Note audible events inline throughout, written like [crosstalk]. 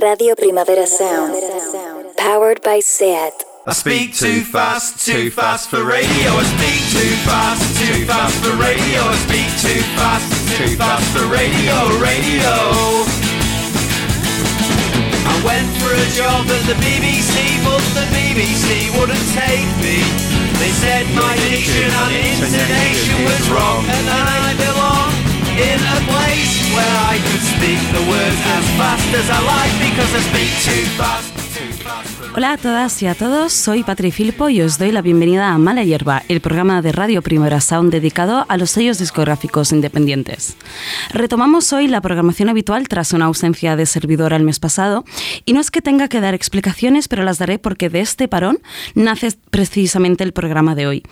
Radio Primavera Sound. Powered by SEAT. I speak too fast, too fast for radio. I speak too fast, too fast for radio. I speak too fast, too fast for radio, radio. I went for a job at the BBC, but the BBC wouldn't take me. They said my diction and intonation was wrong, and I belong in a place where I could speak the words as fast as I like because I speak too fast. Hola a todas y a todos, soy Patri Filpo y os doy la bienvenida a Mala Hierba, el programa de Radio Primera Sound dedicado a los sellos discográficos independientes. Retomamos hoy la programación habitual tras una ausencia de servidor el mes pasado y no es que tenga que dar explicaciones, pero las daré porque de este parón nace precisamente el programa de hoy.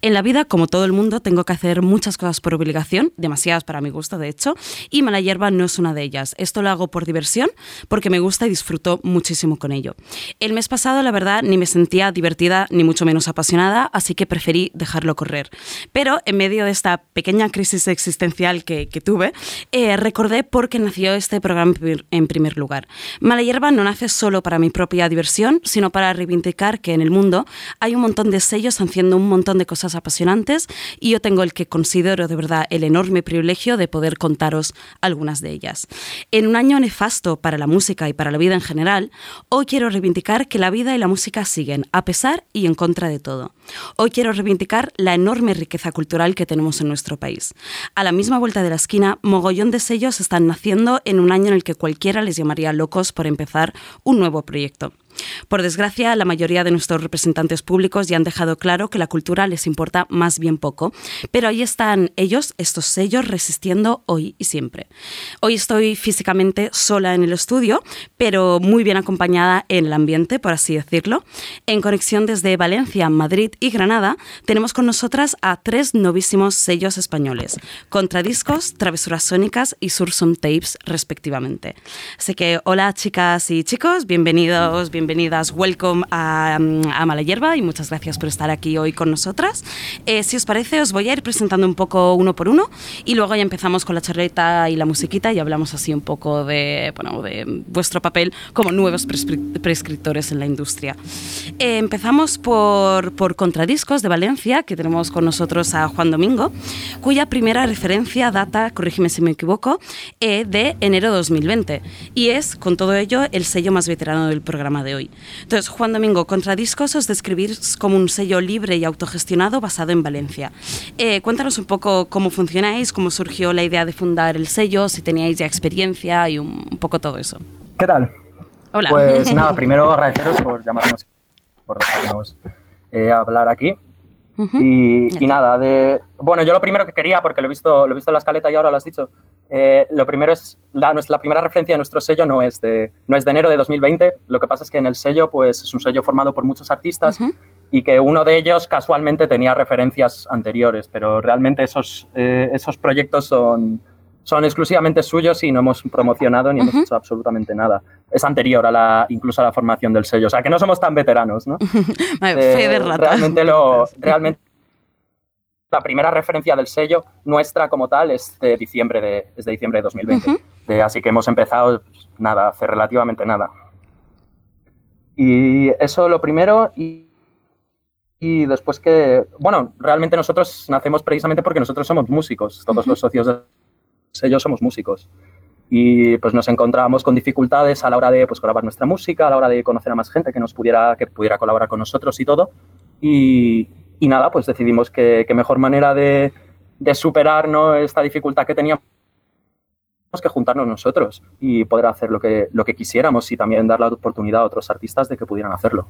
En la vida, como todo el mundo, tengo que hacer muchas cosas por obligación, demasiadas para mi gusto de hecho, y Mala Hierba no es una de ellas. Esto lo hago por diversión, porque me gusta y disfruto muchísimo con ello. El pasado, la verdad, ni me sentía divertida ni mucho menos apasionada, así que preferí dejarlo correr. Pero en medio de esta pequeña crisis existencial que, que tuve, eh, recordé por qué nació este programa en primer lugar. Mala Hierba no nace solo para mi propia diversión, sino para reivindicar que en el mundo hay un montón de sellos haciendo un montón de cosas apasionantes y yo tengo el que considero de verdad el enorme privilegio de poder contaros algunas de ellas. En un año nefasto para la música y para la vida en general, hoy quiero reivindicar que la vida y la música siguen, a pesar y en contra de todo. Hoy quiero reivindicar la enorme riqueza cultural que tenemos en nuestro país. A la misma vuelta de la esquina, mogollón de sellos están naciendo en un año en el que cualquiera les llamaría locos por empezar un nuevo proyecto. Por desgracia, la mayoría de nuestros representantes públicos ya han dejado claro que la cultura les importa más bien poco, pero ahí están ellos, estos sellos, resistiendo hoy y siempre. Hoy estoy físicamente sola en el estudio, pero muy bien acompañada en el ambiente, por así decirlo. En conexión desde Valencia, Madrid y Granada, tenemos con nosotras a tres novísimos sellos españoles, Contradiscos, Travesuras Sónicas y Sursum Tapes, respectivamente. Así que, hola chicas y chicos, bienvenidos, bienvenidos bienvenidas, welcome a, a Mala Hierba y muchas gracias por estar aquí hoy con nosotras. Eh, si os parece, os voy a ir presentando un poco uno por uno y luego ya empezamos con la charleta y la musiquita y hablamos así un poco de, bueno, de vuestro papel como nuevos prescriptores en la industria. Eh, empezamos por, por Contradiscos de Valencia, que tenemos con nosotros a Juan Domingo, cuya primera referencia data, corrígeme si me equivoco, eh, de enero de 2020 y es, con todo ello, el sello más veterano del programa de hoy. Entonces, Juan Domingo, Contradiscos os describís como un sello libre y autogestionado basado en Valencia. Eh, cuéntanos un poco cómo funcionáis, cómo surgió la idea de fundar el sello, si teníais ya experiencia y un, poco todo eso. ¿Qué tal? Hola. Pues nada, [laughs] primero agradeceros por llamarnos, por dejarnos eh, hablar aquí. Y, y, nada, de, bueno, yo lo primero que quería, porque lo he visto, lo he visto en la escaleta y ahora lo has dicho, eh, lo primero es, la, la, primera referencia de nuestro sello no es, de, no es de enero de 2020, lo que pasa es que en el sello pues, es un sello formado por muchos artistas y que uno de ellos casualmente tenía referencias anteriores, pero realmente esos, eh, esos proyectos son, son exclusivamente suyos y no hemos promocionado ni hemos hecho absolutamente nada. Es anterior a la, incluso a la formación del sello, o sea que no somos tan veteranos, ¿no? [laughs] eh, realmente lo... [laughs] Realmente la primera referencia del sello nuestra como tal es de diciembre de, es de, diciembre de 2020. así que hemos empezado, pues, nada, hace relativamente nada. Y eso lo primero. Y, y, después que, bueno, realmente nosotros nacemos precisamente porque nosotros somos músicos. Todos los socios del sello somos músicos. Y pues nos encontrábamos con dificultades a la hora de pues, grabar nuestra música, a la hora de conocer a más gente que nos pudiera, que pudiera colaborar con nosotros y todo. Y, y nada, pues decidimos que, mejor manera de, superar esta dificultad que teníamos que juntarnos nosotros y poder hacer lo que, lo que quisiéramos y también dar la oportunidad a otros artistas de que pudieran hacerlo.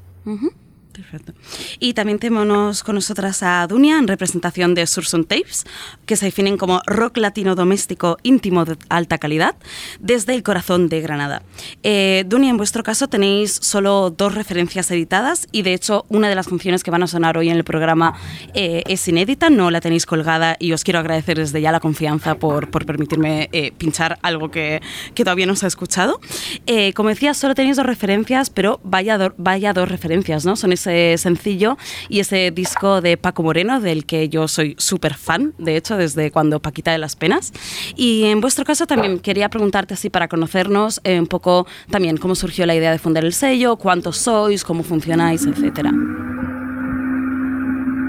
Perfecto. Y también tenemos con nosotras a Dunia en representación de Surson Tapes, que se definen como rock latino doméstico íntimo de alta calidad desde el corazón de Granada. Eh, Dunia, en vuestro caso tenéis solo dos referencias editadas y de hecho una de las funciones que van a sonar hoy en el programa eh, es inédita, no la tenéis colgada y os quiero agradecer desde ya la confianza por, por permitirme eh, pinchar algo que, que, todavía no se ha escuchado. como decía, solo tenéis dos referencias, pero vaya, vaya dos referencias, ¿no? Son ese sencillo y ese disco de Paco Moreno, del que yo soy súper fan, de hecho, desde cuando Paquita de las Penas. Y en vuestro caso también quería preguntarte así para conocernos eh, un poco también cómo surgió la idea de fundar el sello, cuántos sois, cómo funcionáis, etcétera.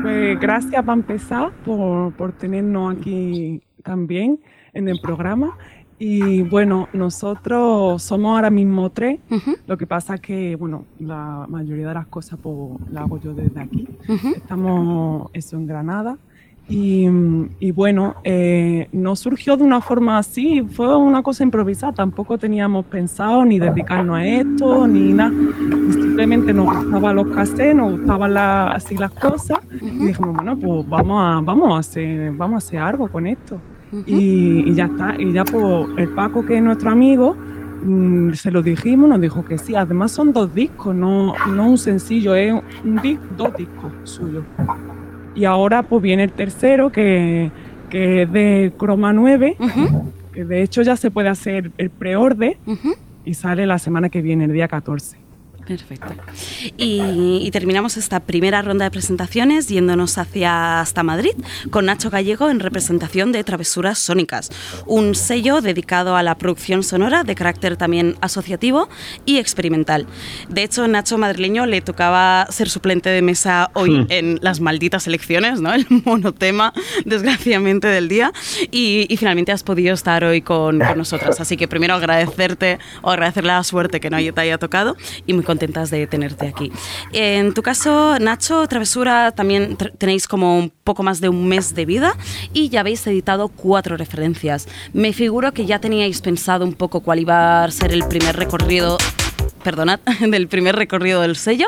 Pues gracias para empezar por, por tenernos aquí también en el programa. Y bueno, nosotros somos ahora mismo tres. Lo que pasa es que, bueno, la mayoría de las cosas pues, las hago yo desde aquí. Estamos eso en Granada. Y, y bueno, eh, no surgió de una forma así, fue una cosa improvisada. Tampoco teníamos pensado ni dedicarnos a esto, ni nada. Simplemente nos gustaban los cassettes, nos gustaban así las cosas. Y dijimos, bueno, pues vamos a, vamos, a hacer, vamos a hacer algo con esto y, ya está. Y ya pues el Paco, que es nuestro amigo, mm, se lo dijimos, nos dijo que sí. Además son dos discos, no, no un sencillo, es un dos discos suyos. Y ahora pues viene el tercero, que, que es de Croma 9, que de hecho ya se puede hacer el preorde y sale la semana que viene, el día 14. Perfecto. Y, terminamos esta primera ronda de presentaciones yéndonos hacia hasta Madrid con Nacho Gallego en representación de Travesuras Sónicas, un sello dedicado a la producción sonora de carácter también asociativo y experimental. De hecho, Nacho madrileño le tocaba ser suplente de mesa hoy hmm. en las malditas elecciones, ¿no? [laughs] El monotema, desgraciadamente, del día. Y, finalmente has podido estar hoy con, con, nosotras. Así que primero agradecerte o agradecerle la suerte que no te haya tocado y muy contentas de tenerte aquí. En tu caso, Nacho, Travesura, también tenéis como un poco más de un mes de vida y ya habéis editado cuatro referencias. Me figuro que ya teníais pensado un poco cuál iba a ser el primer recorrido perdonad, [laughs] del primer recorrido del sello?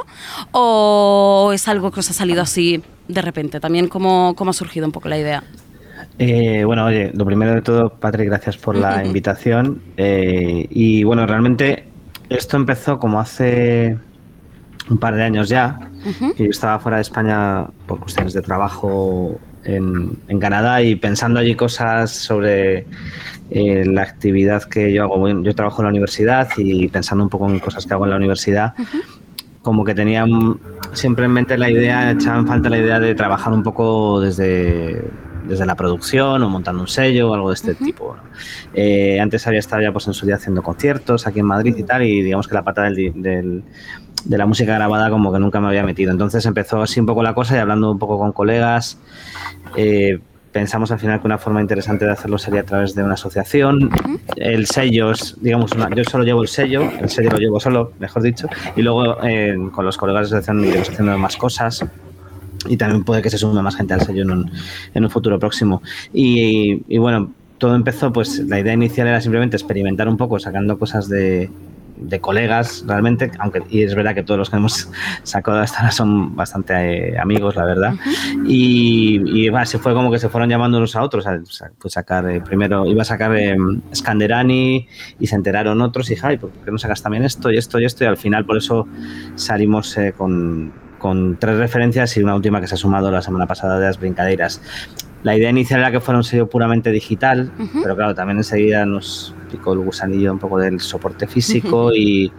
¿O es algo que os ha salido así de repente? También, ¿cómo, cómo ha surgido un poco la idea? Eh, bueno, oye, lo primero de todo, Patrick, gracias por la invitación. Eh, y bueno, realmente esto empezó como hace un par de años ya. yo estaba fuera de España por cuestiones de trabajo en, Canadá y pensando allí cosas sobre eh, la actividad que yo hago. Yo trabajo en la universidad y pensando un poco en cosas que hago en la universidad. Como que tenía siempre en mente la idea, echaba en falta la idea de trabajar un poco desde desde la producción o montando un sello o algo de este tipo. Eh, antes había estado ya pues, en su día haciendo conciertos aquí en Madrid y tal, y digamos que la pata del, de la música grabada como que nunca me había metido. Entonces empezó así un poco la cosa y hablando un poco con colegas, eh, pensamos al final que una forma interesante de hacerlo sería a través de una asociación. El sello es, digamos, yo solo llevo el sello, el sello lo llevo solo, mejor dicho, y luego eh, con los colegas de asociación iremos haciendo más cosas y también puede que se sume más gente al sello en un, en un futuro próximo. Y, y, bueno, todo empezó, pues la idea inicial era simplemente experimentar un poco, sacando cosas de, de colegas realmente, aunque y es verdad que todos los que hemos [laughs] sacado hasta ahora son bastante eh, amigos, la verdad. Y, y se fue como que se fueron llamando unos a otros. pues sacar eh, primero, iba a sacar eh, Scanderani y se enteraron otros y, ay, ¿por qué no sacas también esto y esto y esto? Y al final por eso salimos con con tres referencias y una última que se ha sumado la semana pasada de las brincadeiras. La idea inicial era que fuera un sello puramente digital, pero claro, también enseguida nos picó el gusanillo un poco del soporte físico y,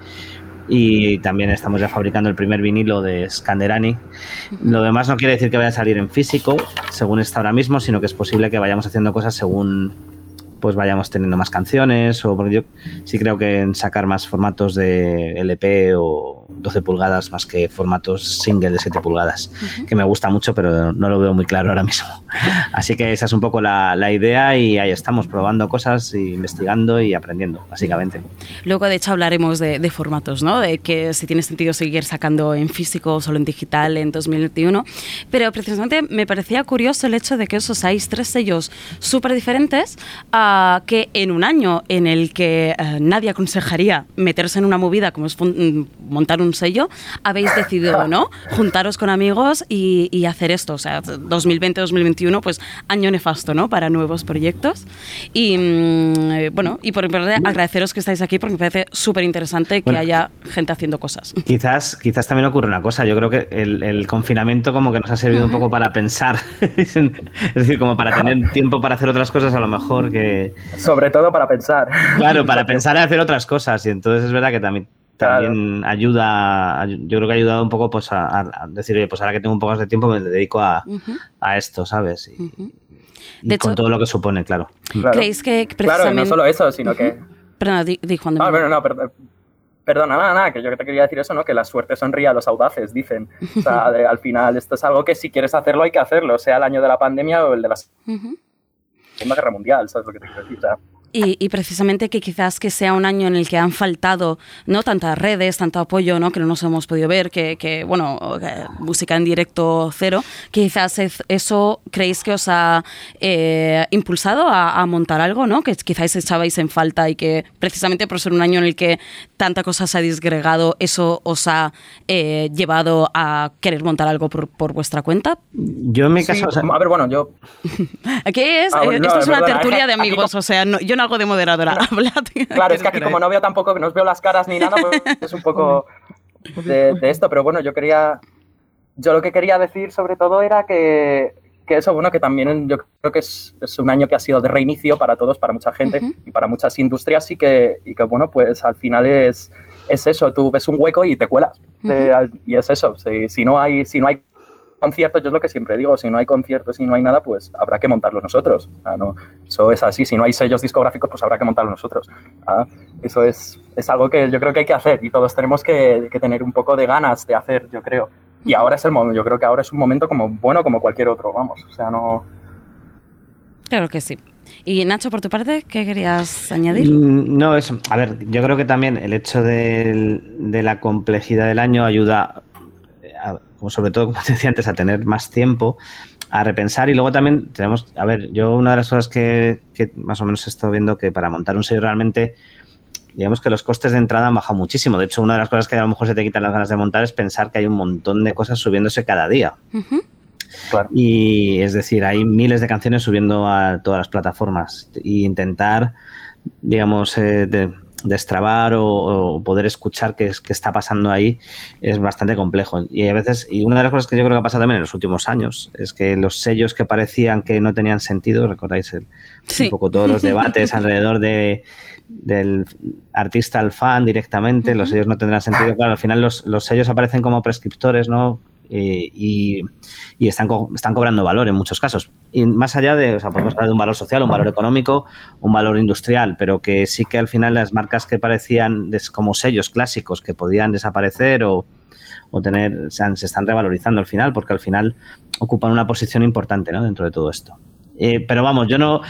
y, también estamos ya fabricando el primer vinilo de Scanderani. Lo demás no quiere decir que vaya a salir en físico, según está ahora mismo, sino que es posible que vayamos haciendo cosas según pues vayamos teniendo más canciones o porque yo sí creo que en sacar más formatos de LP o 12 pulgadas más que formatos single de 7 pulgadas, que me gusta mucho pero no lo veo muy claro ahora mismo. [laughs] Así que esa es un poco la, la idea y ahí estamos probando cosas, investigando y aprendiendo, básicamente. Luego de hecho hablaremos de, de formatos, ¿no? De que si tiene sentido seguir sacando en físico o solo en digital en 2021, pero precisamente me parecía curioso el hecho de que os usáis tres sellos súper diferentes a que en un año en el que eh, nadie aconsejaría meterse en una movida como es mm, montar un sello, habéis decidido, ¿no? Juntaros con amigos y, hacer esto. O sea, 2020-2021, pues año nefasto, ¿no? Para nuevos proyectos. Y mm, bueno, y por verdad agradeceros que estáis aquí porque me parece súper interesante que haya gente haciendo cosas. Quizás, quizás también ocurre una cosa. Yo creo que el, confinamiento como que nos ha servido un poco para pensar. [laughs] es decir, como para tener tiempo para hacer otras cosas a lo mejor que sobre todo para pensar. Claro, para pensar en hacer otras cosas. Y entonces es verdad que también también ayuda, yo creo que ha ayudado un poco pues a, decir, oye, pues ahora que tengo un poco más de tiempo me dedico a, esto, ¿sabes? Y, con todo lo que supone, claro. ¿Creéis que precisamente... Claro, no solo eso, sino que... Perdona, di, Juan. Ah, no, Perdona, nada, nada, que yo te quería decir eso, ¿no? Que la suerte sonríe a los audaces, dicen. O sea, al final esto es algo que si quieres hacerlo hay que hacerlo, sea el año de la pandemia o el de la Segunda Guerra Mundial, ¿sabes lo que te quiero decir? O sea, y, precisamente que quizás que sea un año en el que han faltado no tantas redes, tanto apoyo, ¿no? que no nos hemos podido ver, que, bueno, música en directo cero, quizás eso creéis que os ha eh, impulsado a, montar algo, ¿no? que quizás echabais en falta y que precisamente por ser un año en el que tanta cosa se ha disgregado, eso os ha eh, llevado a querer montar algo por, vuestra cuenta. Yo en mi caso... a ver, bueno, yo... [laughs] Aquí es, ah, eh, esto es una tertulia de amigos, o sea, yo no algo de moderadora. Claro, es que aquí como no veo tampoco, no os veo las caras ni nada, pues es un poco de, esto. Pero bueno, yo quería, yo lo que quería decir sobre todo era que, que eso, bueno, que también yo creo que es, es, un año que ha sido de reinicio para todos, para mucha gente y para muchas industrias y que, y que, bueno, pues al final es, es eso, tú ves un hueco y te cuelas. y es eso, si, si, no hay, si no hay conciertos, yo es lo que siempre digo, si no hay conciertos y no hay nada, pues habrá que montarlos nosotros. no, eso es así, si no hay sellos discográficos, pues habrá que montarlos nosotros. eso es, es algo que yo creo que hay que hacer y todos tenemos que, tener un poco de ganas de hacer, yo creo. Y ahora es el momento, yo creo que ahora es un momento como bueno como cualquier otro, vamos, o sea, no... Claro que sí. Y Nacho, por tu parte, ¿qué querías añadir? Mm, no, eso. A ver, yo creo que también el hecho de, de la complejidad del año ayuda como sobre todo, como te decía antes, a tener más tiempo, a repensar y luego también tenemos, a ver, yo una de las cosas que, más o menos he estado viendo que para montar un sello realmente, digamos que los costes de entrada han bajado muchísimo. De hecho, una de las cosas que a lo mejor se te quitan las ganas de montar es pensar que hay un montón de cosas subiéndose cada día. Y es decir, hay miles de canciones subiendo a todas las plataformas e intentar, digamos, eh, de, destrabar o, poder escuchar qué, qué, está pasando ahí es bastante complejo. Y a veces, y una de las cosas que yo creo que ha pasado también en los últimos años, es que los sellos que parecían que no tenían sentido, recordáis el, un poco todos los debates [laughs] alrededor de, del artista al fan directamente, los sellos no tendrán sentido. Claro, al final los, los sellos aparecen como prescriptores, ¿no? Eh, y, están, están cobrando valor en muchos casos. Y más allá de, o sea, podemos hablar de un valor social, un valor económico, un valor industrial, pero que sí que al final las marcas que parecían como sellos clásicos que podían desaparecer o, tener, se, están revalorizando al final, porque al final ocupan una posición importante dentro de todo esto. Eh, pero vamos, yo no,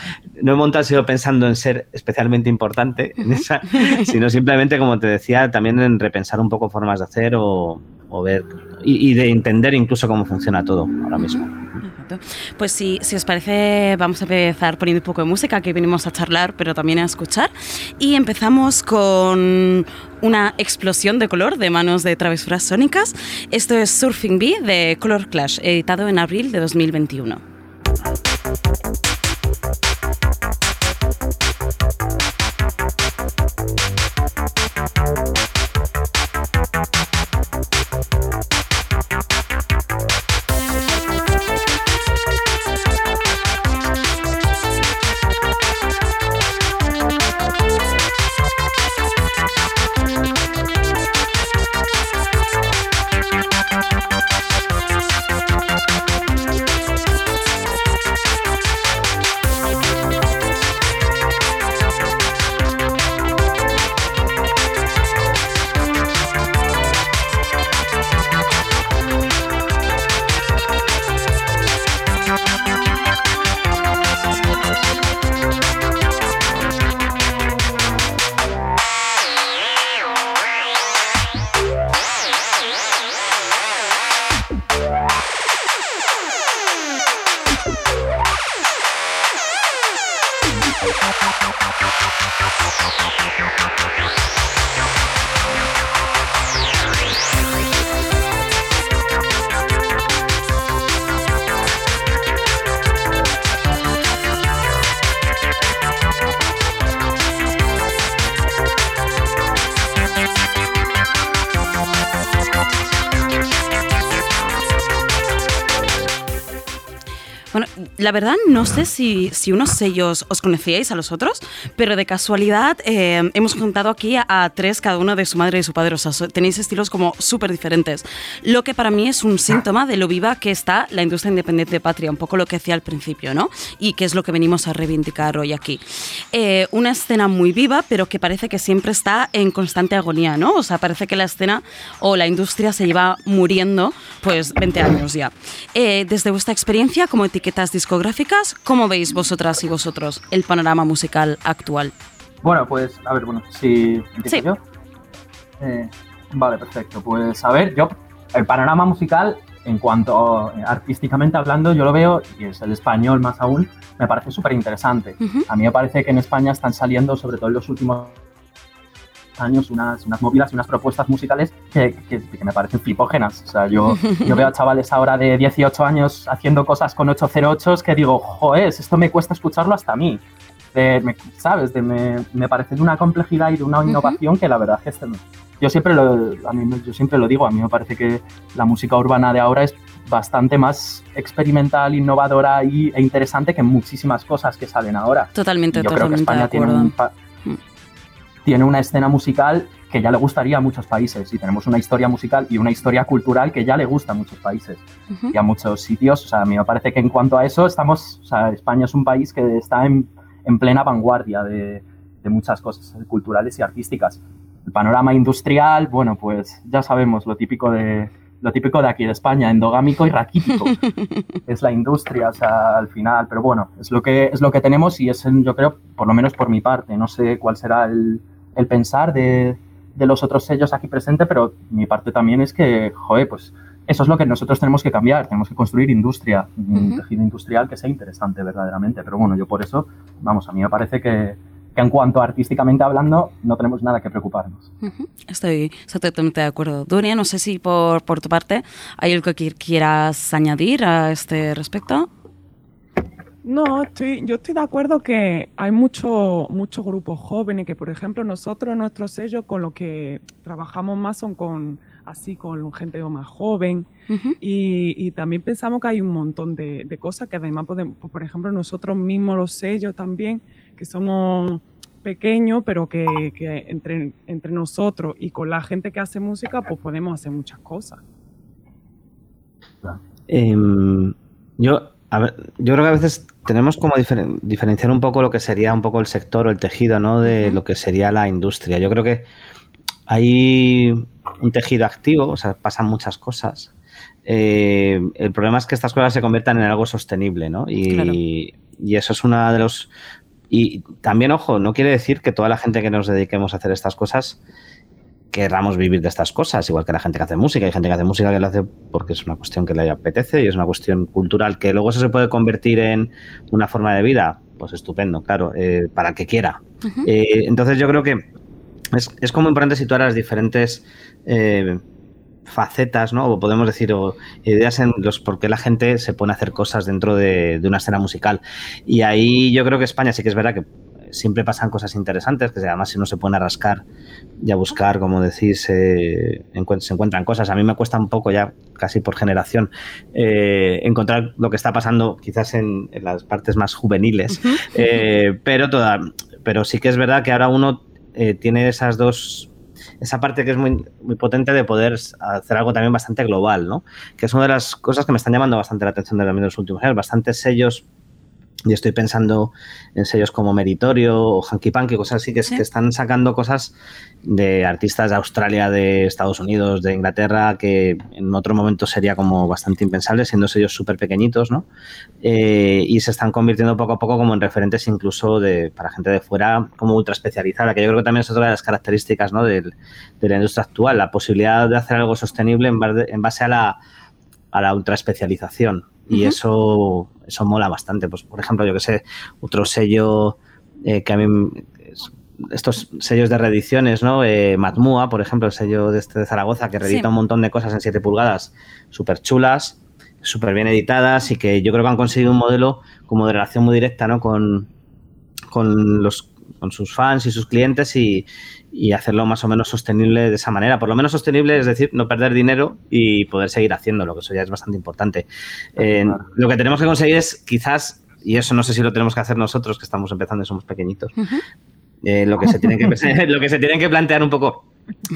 no he montado sido pensando en ser especialmente importante en esa, sino simplemente, como te decía, también en repensar un poco formas de hacer o, o ver y, de entender incluso cómo funciona todo ahora mismo. Pues si, si os parece, vamos a empezar poniendo un poco de música, que venimos a charlar, pero también a escuchar. Y empezamos con una explosión de color de manos de travesuras sónicas. Esto es Surfing Bee de Color Clash, editado en abril de 2021. La verdad, no sé si, si, unos sellos os conocíais a los otros, pero de casualidad eh, hemos juntado aquí a, tres, cada uno de su madre y su padre. O sea, tenéis estilos como súper diferentes. Lo que para mí es un síntoma de lo viva que está la industria independiente de Patria, un poco lo que decía al principio, ¿no? Y que es lo que venimos a reivindicar hoy aquí. Eh, una escena muy viva, pero que parece que siempre está en constante agonía, ¿no? O sea, parece que la escena o la industria se lleva muriendo, pues, 20 años ya. Eh, desde vuestra experiencia como etiquetas discográficas, ¿cómo veis vosotras y vosotros el panorama musical actual? Bueno, pues, a ver, bueno, si empiezo yo. Eh, vale, perfecto. Pues, a ver, yo, el panorama musical, en cuanto artísticamente hablando, yo lo veo, y es el español más aún, me parece súper interesante. A mí me parece que en España están saliendo, sobre todo en los últimos años unas, unas movidas y unas propuestas musicales que, que, me parecen flipógenas. O sea, yo, yo veo a chavales ahora de 18 años haciendo cosas con 808 que digo, joder, esto me cuesta escucharlo hasta a mí. De, ¿Sabes? De, me, me, parece de una complejidad y de una innovación que la verdad es que yo siempre lo, a mí, yo siempre lo digo, a mí me parece que la música urbana de ahora es bastante más experimental, innovadora y, e interesante que muchísimas cosas que salen ahora. Totalmente, yo totalmente creo que España tiene un, tiene una escena musical que ya le gustaría a muchos países y tenemos una historia musical y una historia cultural que ya le gusta a muchos países y a muchos sitios. O sea, a mí me parece que en cuanto a eso estamos, o sea, España es un país que está en, en plena vanguardia de, de, muchas cosas culturales y artísticas. El panorama industrial, bueno, pues ya sabemos lo típico de lo típico de aquí de España, endogámico y raquítico. [laughs] es la industria, o sea, al final, pero bueno, es lo que es lo que tenemos y es yo creo, por lo menos por mi parte, no sé cuál será el el pensar de, de, los otros sellos aquí presentes, pero mi parte también es que, joder, pues eso es lo que nosotros tenemos que cambiar, tenemos que construir industria, un tejido industrial que sea interesante verdaderamente, pero bueno, yo por eso, vamos, a mí me parece que, que en cuanto artísticamente hablando, no tenemos nada que preocuparnos. Uh -huh. Estoy, totalmente de acuerdo. Dunia, no sé si por, por tu parte hay algo que quieras añadir a este respecto. No, estoy, yo estoy de acuerdo que hay muchos mucho grupos jóvenes que, por ejemplo, nosotros, nuestro sello, con lo que trabajamos más son con así con gente más joven uh -huh. y, y, también pensamos que hay un montón de, de, cosas que además podemos, por ejemplo, nosotros mismos los sellos también, que somos pequeños, pero que, que entre, entre nosotros y con la gente que hace música, pues podemos hacer muchas cosas. Eh, yo a ver, yo creo que a veces tenemos como diferen diferenciar un poco lo que sería un poco el sector o el tejido, ¿no? De lo que sería la industria. Yo creo que hay un tejido activo, o sea, pasan muchas cosas. Eh, el problema es que estas cosas se conviertan en algo sostenible, ¿no? Y, claro. y eso es una de los... Y también, ojo, no quiere decir que toda la gente que nos dediquemos a hacer estas cosas querramos vivir de estas cosas, igual que la gente que hace música. Hay gente que hace música que lo hace porque es una cuestión que le apetece y es una cuestión cultural que luego eso se puede convertir en una forma de vida. Pues estupendo, claro, eh, para que quiera. Uh -huh. eh, entonces yo creo que es, es, como importante situar las diferentes eh, facetas, ¿no? O podemos decir, o ideas en los por qué la gente se pone a hacer cosas dentro de, de una escena musical. Y ahí yo creo que España sí que es verdad que siempre pasan cosas interesantes, que además si uno se pone a rascar y a buscar, como decís, eh, se encuentran cosas. A mí me cuesta un poco ya, casi por generación, eh, encontrar lo que está pasando quizás en, en las partes más juveniles, uh -huh. eh, pero, toda, pero sí que es verdad que ahora uno tiene esas dos esa parte que es muy, muy potente de poder hacer algo también bastante global, ¿no? Que es una de las cosas que me están llamando bastante la atención de los últimos años. Bastantes sellos y estoy pensando en sellos como Meritorio o Hanky Panky, cosas así que, ¿Sí? que, están sacando cosas de artistas de Australia, de Estados Unidos, de Inglaterra, que en otro momento sería como bastante impensable, siendo sellos súper pequeñitos, ¿no? Eh, y se están convirtiendo poco a poco como en referentes incluso de, para gente de fuera como ultra especializada, que yo creo que también es otra de las características ¿no? de, de la industria actual, la posibilidad de hacer algo sostenible en base, en base a la, a la ultra especialización y uh -huh. eso, eso mola bastante. Pues, por ejemplo, yo que sé, otro sello eh, que a mí estos sellos de reediciones, ¿no? Eh, Matmua, por ejemplo, el sello de, este de Zaragoza, que reedita sí. un montón de cosas en 7 pulgadas, súper chulas, súper bien editadas y que yo creo que han conseguido un modelo como de relación muy directa, ¿no? Con, con los con sus fans y sus clientes y, y, hacerlo más o menos sostenible de esa manera. Por lo menos sostenible, es decir, no perder dinero y poder seguir haciéndolo, que eso ya es bastante importante. Eh, lo que tenemos que conseguir es quizás, y eso no sé si lo tenemos que hacer nosotros, que estamos empezando y somos pequeñitos, eh, lo, que se tienen que, [laughs] lo que se tienen que plantear un poco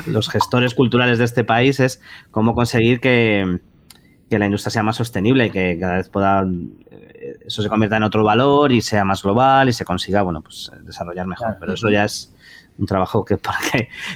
los gestores culturales de este país es cómo conseguir que, que la industria sea más sostenible y que cada vez pueda eh, eso se convierta en otro valor y sea más global y se consiga bueno pues desarrollar mejor. Pero eso ya es un trabajo que,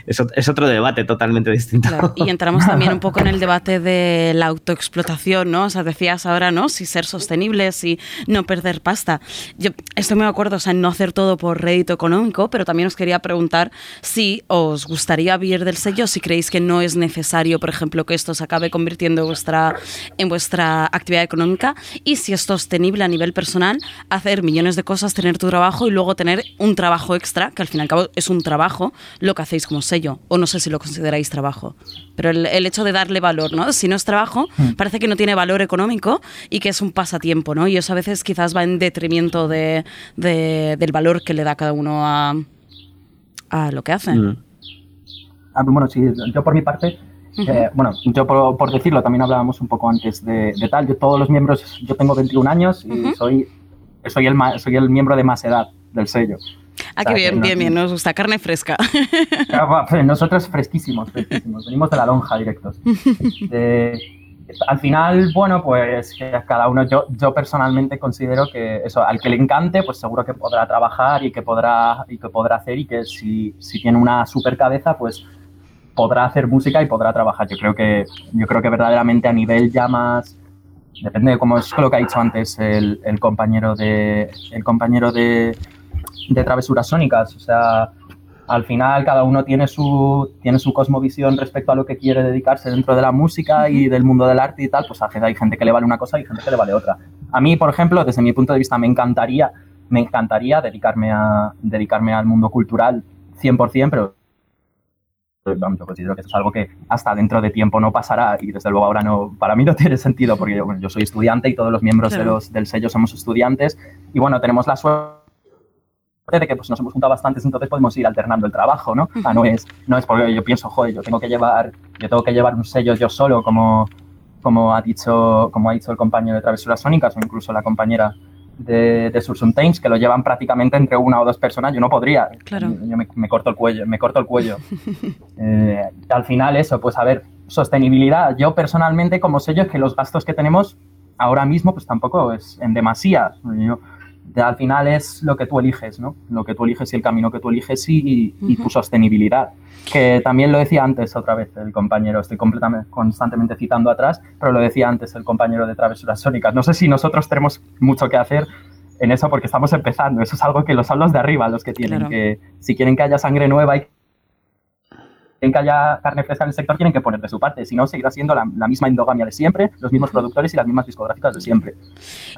es, [laughs] es otro debate totalmente distinto. Y entramos [laughs] también un poco en el debate de la autoexplotación, ¿no? O sea, decías ahora, ¿no? Si ser sostenibles y no perder pasta. Yo estoy muy de acuerdo, o sea, en no hacer todo por rédito económico, pero también os quería preguntar si os gustaría vivir del sello, si creéis que no es necesario, por ejemplo, que esto se acabe convirtiendo en vuestra, en vuestra actividad económica y si es sostenible a nivel personal hacer millones de cosas, tener tu trabajo y luego tener un trabajo extra, que al fin y al cabo es un trabajo trabajo lo que hacéis como sello, o no sé si lo consideráis trabajo, pero el, hecho de darle valor, ¿no? Si no es trabajo, hmm. parece que no tiene valor económico y que es un pasatiempo, ¿no? Y eso a veces quizás va en detrimento de, del valor que le da cada uno a, a lo que hacen. Hmm. Ah, bueno, sí, yo por mi parte, eh, bueno, yo por, decirlo, también hablábamos un poco antes de, tal, yo todos los miembros, yo tengo 21 años y soy, soy, el, soy el miembro de más edad del sello. Ah, qué bien, bien, bien, nos gusta carne fresca. [laughs] Nosotros fresquísimos, fresquísimos, venimos de la lonja directos. [laughs] al final, bueno, pues cada uno, yo, yo personalmente considero que eso, al que le encante, pues seguro que podrá trabajar y que podrá, y que podrá hacer y que si, si tiene una super cabeza, pues podrá hacer música y podrá trabajar. Yo creo que, yo creo que verdaderamente a nivel ya más depende de cómo es lo que ha dicho antes el, el compañero de el compañero de, de travesuras sónicas. O sea, al final cada uno tiene su, tiene su cosmovisión respecto a lo que quiere dedicarse dentro de la música y del mundo del arte y tal, pues hay gente que le vale una cosa y gente que le vale otra. A mí, por ejemplo, desde mi punto de vista, me encantaría, me encantaría dedicarme, a, dedicarme al mundo cultural 100%, pero yo considero que eso es algo que hasta dentro de tiempo no pasará y desde luego ahora no, para mí no [laughs] tiene sentido porque yo, yo soy estudiante y todos los miembros de los, del sello somos estudiantes y bueno, tenemos la suerte de que pues, nos hemos juntado bastantes, entonces podemos ir alternando el trabajo, ¿no? no es, no es porque yo pienso, joder, yo tengo que llevar, yo tengo que llevar un sello yo solo, como, como, ha, dicho, como ha dicho el compañero de Travesuras Sónicas o incluso la compañera de, de Sursuntains, que lo llevan prácticamente entre una o dos personas, yo no podría. Claro. Yo, me, corto el cuello, me corto el cuello. [laughs] Eh, al final eso, pues a ver, sostenibilidad. Yo personalmente como sello es que los gastos que tenemos ahora mismo pues tampoco es en demasía. Yo, al final es lo que tú eliges, ¿no? Lo que tú eliges y el camino que tú eliges y, tu sostenibilidad. Que también lo decía antes otra vez el compañero, estoy completamente, constantemente citando atrás, pero lo decía antes el compañero de Travesuras Sónicas. No sé si nosotros tenemos mucho que hacer en eso porque estamos empezando. Eso es algo que los son los de arriba los que tienen, que si quieren que haya sangre nueva que haya carne fresca en el sector, tienen que poner de su parte. Si no, seguirá siendo la, misma endogamia de siempre, los mismos productores y las mismas discográficas de siempre.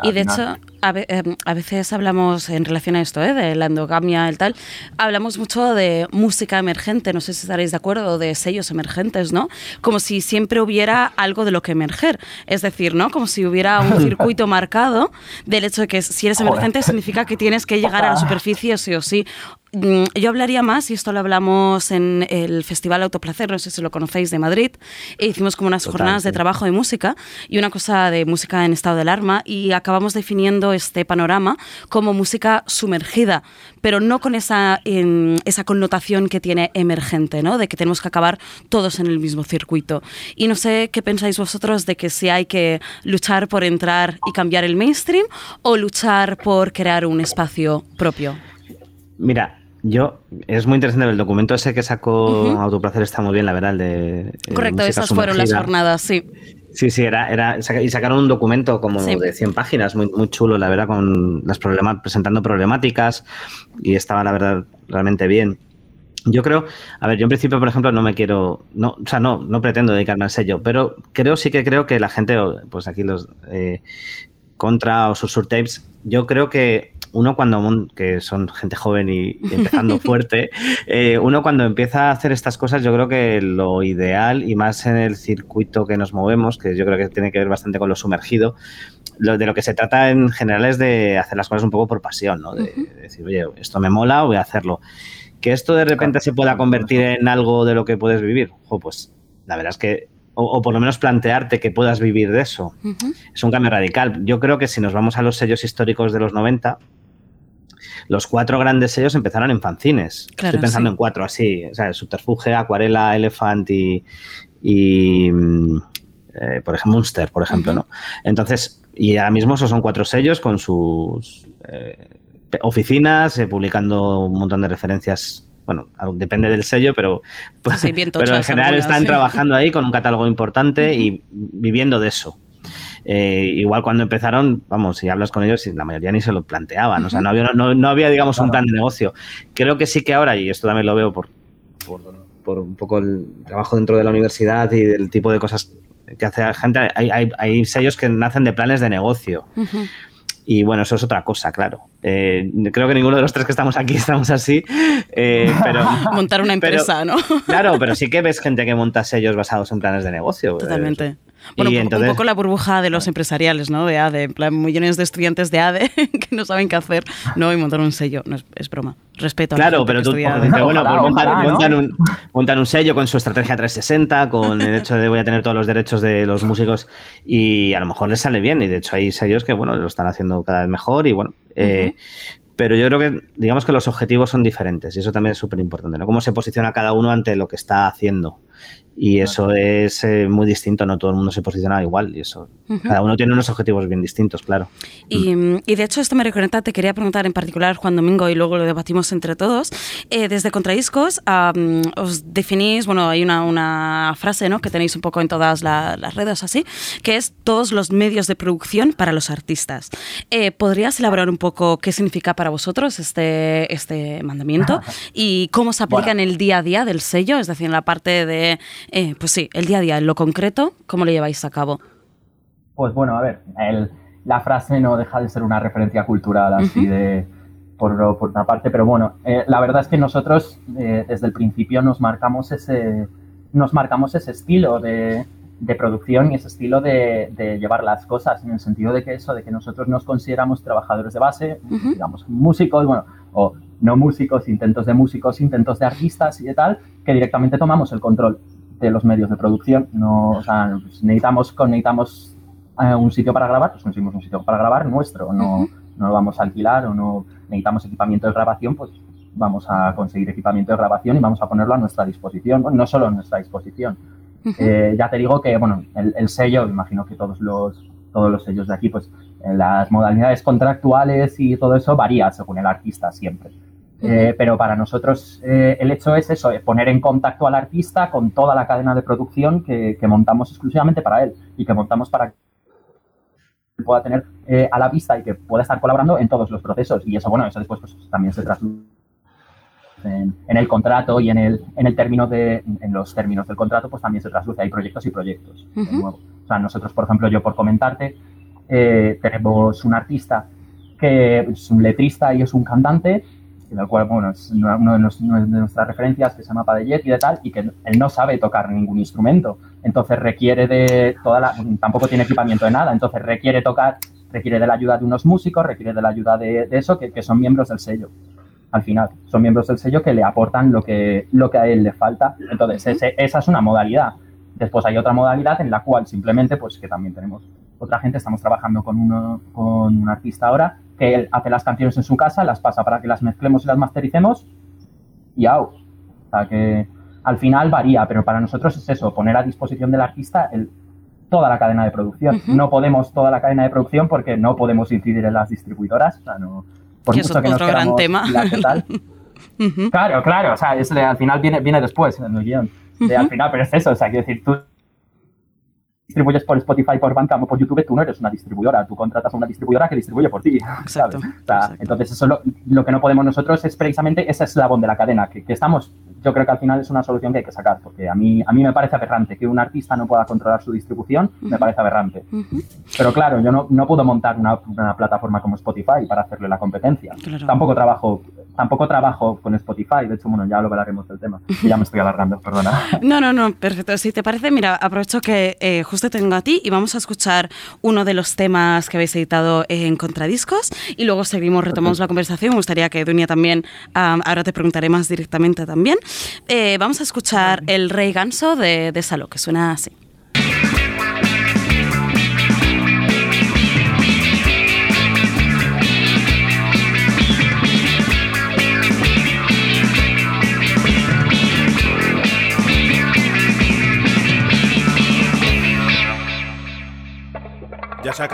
y de hecho, em, a, veces hablamos en relación a esto, ¿eh? de la endogamia, el tal, hablamos mucho de música emergente, no sé si estaréis de acuerdo, de sellos emergentes, ¿no? Como si siempre hubiera algo de lo que emerger. Es decir, ¿no? Como si hubiera un [laughs] circuito marcado del hecho de que si eres emergente significa que tienes que llegar a la [laughs] superficie sí o sí yo hablaría más, y esto lo hablamos en el Festival Autoplacer, no sé si lo conocéis, de Madrid, e hicimos como unas jornadas de trabajo de música y una cosa de música en estado de alarma, y acabamos definiendo este panorama como música sumergida, pero no con esa, esa connotación que tiene emergente, ¿no? de que tenemos que acabar todos en el mismo circuito. Y no sé qué pensáis vosotros de que si hay que luchar por entrar y cambiar el mainstream o luchar por crear un espacio propio. Mira, yo, es muy interesante el documento ese que sacó Autoplacer, está muy bien, la verdad, de... Eh, Correcto, esas fueron las jornadas, sí. Sí, sí, era, era, y sacaron un documento como de 100 páginas, muy, muy chulo, la verdad, con las problemas, presentando problemáticas y estaba, la verdad, realmente bien. Yo creo, a ver, yo en principio, por ejemplo, no me quiero, no, o sea, no, no pretendo dedicarme al sello, pero creo, sí que creo que la gente, pues aquí los eh, contra o sus surtapes, yo creo que uno cuando, que son gente joven y, empezando [laughs] fuerte, eh, uno cuando empieza a hacer estas cosas, yo creo que lo ideal, y más en el circuito que nos movemos, que yo creo que tiene que ver bastante con lo sumergido, lo, de lo que se trata en general es de hacer las cosas un poco por pasión, ¿no? De, decir, oye, esto me mola, voy a hacerlo. Que esto de repente se pueda convertir en algo de lo que puedes vivir, pues la verdad es que o, por lo menos plantearte que puedas vivir de eso. Es un cambio radical. Yo creo que si nos vamos a los sellos históricos de los 90, los cuatro grandes sellos empezaron en fanzines. Estoy pensando en cuatro así, o sea, Subterfuge, Acuarela, Elephant y, mm, eh, por ejemplo, Munster, por ejemplo, ¿no? Entonces, y ahora mismo esos son cuatro sellos con sus eh, oficinas, eh, publicando un montón de referencias bueno, depende del sello, pero, pues, [laughs] pero en general están trabajando ahí con un catálogo importante y viviendo de eso. Eh, igual cuando empezaron, vamos, si hablas con ellos, la mayoría ni se lo planteaban. O sea, no había, no, había digamos, un plan de negocio. Creo que sí que ahora, y esto también lo veo por, por, un poco el trabajo dentro de la universidad y del tipo de cosas que hace la gente, hay, hay, hay sellos que nacen de planes de negocio. Y bueno, eso es otra cosa, claro. Eh, creo que ninguno de los tres que estamos aquí [laughs] estamos así. Eh, pero, [laughs] Montar una empresa, ¿no? claro, pero sí que ves gente que monta sellos basados en planes de negocio. Totalmente. Bueno, un, poco la burbuja de los empresariales, ¿no? De ADE, en plan, millones de estudiantes de ADE [laughs] que no saben qué hacer, no, y montar un sello, no es, broma. Respeto a Claro, pero tú, bueno, montan, un, montan, un, sello con su estrategia 360, con el hecho de voy a tener todos los derechos de los músicos y a lo mejor les sale bien, y de hecho hay sellos que, bueno, lo están haciendo cada vez mejor y bueno, eh, pero yo creo que, digamos que los objetivos son diferentes y eso también es súper importante, ¿no? Cómo se posiciona cada uno ante lo que está haciendo. Y eso es eh, muy distinto, no todo el mundo se posiciona igual y eso. Cada uno tiene unos objetivos bien distintos, claro. Y, mm, y, de hecho, esto me reconecta, te quería preguntar en particular Juan Domingo y luego lo debatimos entre todos. Eh, desde Contradiscos os definís, bueno, hay una, una, frase ¿no? que tenéis un poco en todas las redes así, que es todos los medios de producción para los artistas. Eh, ¿Podrías elaborar un poco qué significa para vosotros este, este mandamiento [laughs] y cómo se aplica en el día a día del sello? Es decir, en la parte de eh, pues sí, el día a día, en lo concreto, ¿cómo lo lleváis a cabo? Pues bueno, a ver, la frase no deja de ser una referencia cultural así de, por, una parte, pero bueno, eh, la verdad es que nosotros eh, desde el principio nos marcamos ese, nos marcamos ese estilo de, producción y ese estilo de, llevar las cosas, en el sentido de que eso, de que nosotros nos consideramos trabajadores de base, digamos, músicos, bueno, o no músicos, intentos de músicos, intentos de artistas y de tal, que directamente tomamos el control de los medios de producción. No, o sea, pues necesitamos, necesitamos eh, un sitio para grabar, pues conseguimos un sitio para grabar nuestro, no, no lo vamos a alquilar o no necesitamos equipamiento de grabación, pues vamos a conseguir equipamiento de grabación y vamos a ponerlo a nuestra disposición, no solo a nuestra disposición. Eh, ya te digo que, bueno, el, sello, imagino que todos los, todos los sellos de aquí, pues las modalidades contractuales y todo eso varía según el artista siempre. Eh, pero para nosotros eh, el hecho es eso, poner en contacto al artista con toda la cadena de producción que, montamos exclusivamente para él y que montamos para que pueda tener eh, a la vista y que pueda estar colaborando en todos los procesos. Y eso, bueno, eso después pues, también se traduce en, el contrato y en el, en el término de, en los términos del contrato, pues también se traduce. Hay proyectos y proyectos. O sea, nosotros, por ejemplo, yo por comentarte, tenemos un artista que es un letrista y es un cantante en el cual, bueno, es una, de, nuestras referencias que se llama Padellet y de tal, y que él no sabe tocar ningún instrumento. Entonces requiere de toda la, tampoco tiene equipamiento de nada, entonces requiere tocar, requiere de la ayuda de unos músicos, requiere de la ayuda de, eso, que, son miembros del sello. Al final, son miembros del sello que le aportan lo que, lo que a él le falta. Entonces, esa es una modalidad. Después hay otra modalidad en la cual simplemente, pues que también tenemos otra gente, estamos trabajando con, uno, con un artista ahora que él hace las canciones en su casa, las pasa para que las mezclemos y las mastericemos y out. O sea que al final varía, pero para nosotros es eso, poner a disposición del artista el, toda la cadena de producción. No podemos toda la cadena de producción porque no podemos incidir en las distribuidoras. O sea, no, por mucho que nos gran tema. [laughs] Claro, claro, o sea, al final viene, viene después en el guion. Al final, pero es eso, o sea, quiero decir, tú distribuyes por Spotify, por Bandcamp o por YouTube, tú no eres una distribuidora, tú contratas a una distribuidora que distribuye por ti, [laughs] ¿sabes? Entonces, eso lo, lo, que no podemos nosotros es precisamente ese eslabón de la cadena, que, que, estamos, yo creo que al final es una solución que hay que sacar, porque a mí, a mí me parece aberrante que un artista no pueda controlar su distribución, me parece aberrante. Pero claro, yo no, no puedo montar una, una, plataforma como Spotify para hacerle la competencia. Tampoco trabajo tampoco trabajo con Spotify, de hecho, bueno, ya lo hablaremos del tema. ya me estoy alargando, perdona. [laughs] No, no, no, perfecto. Si te parece, mira, aprovecho que eh, justo tengo a ti y vamos a escuchar uno de los temas que habéis editado en Contradiscos y luego seguimos, retomamos la conversación. Me gustaría que Dunia también, ahora te preguntaré más directamente también. Eh, vamos a escuchar El Rey Ganso de, de Salo, que suena así.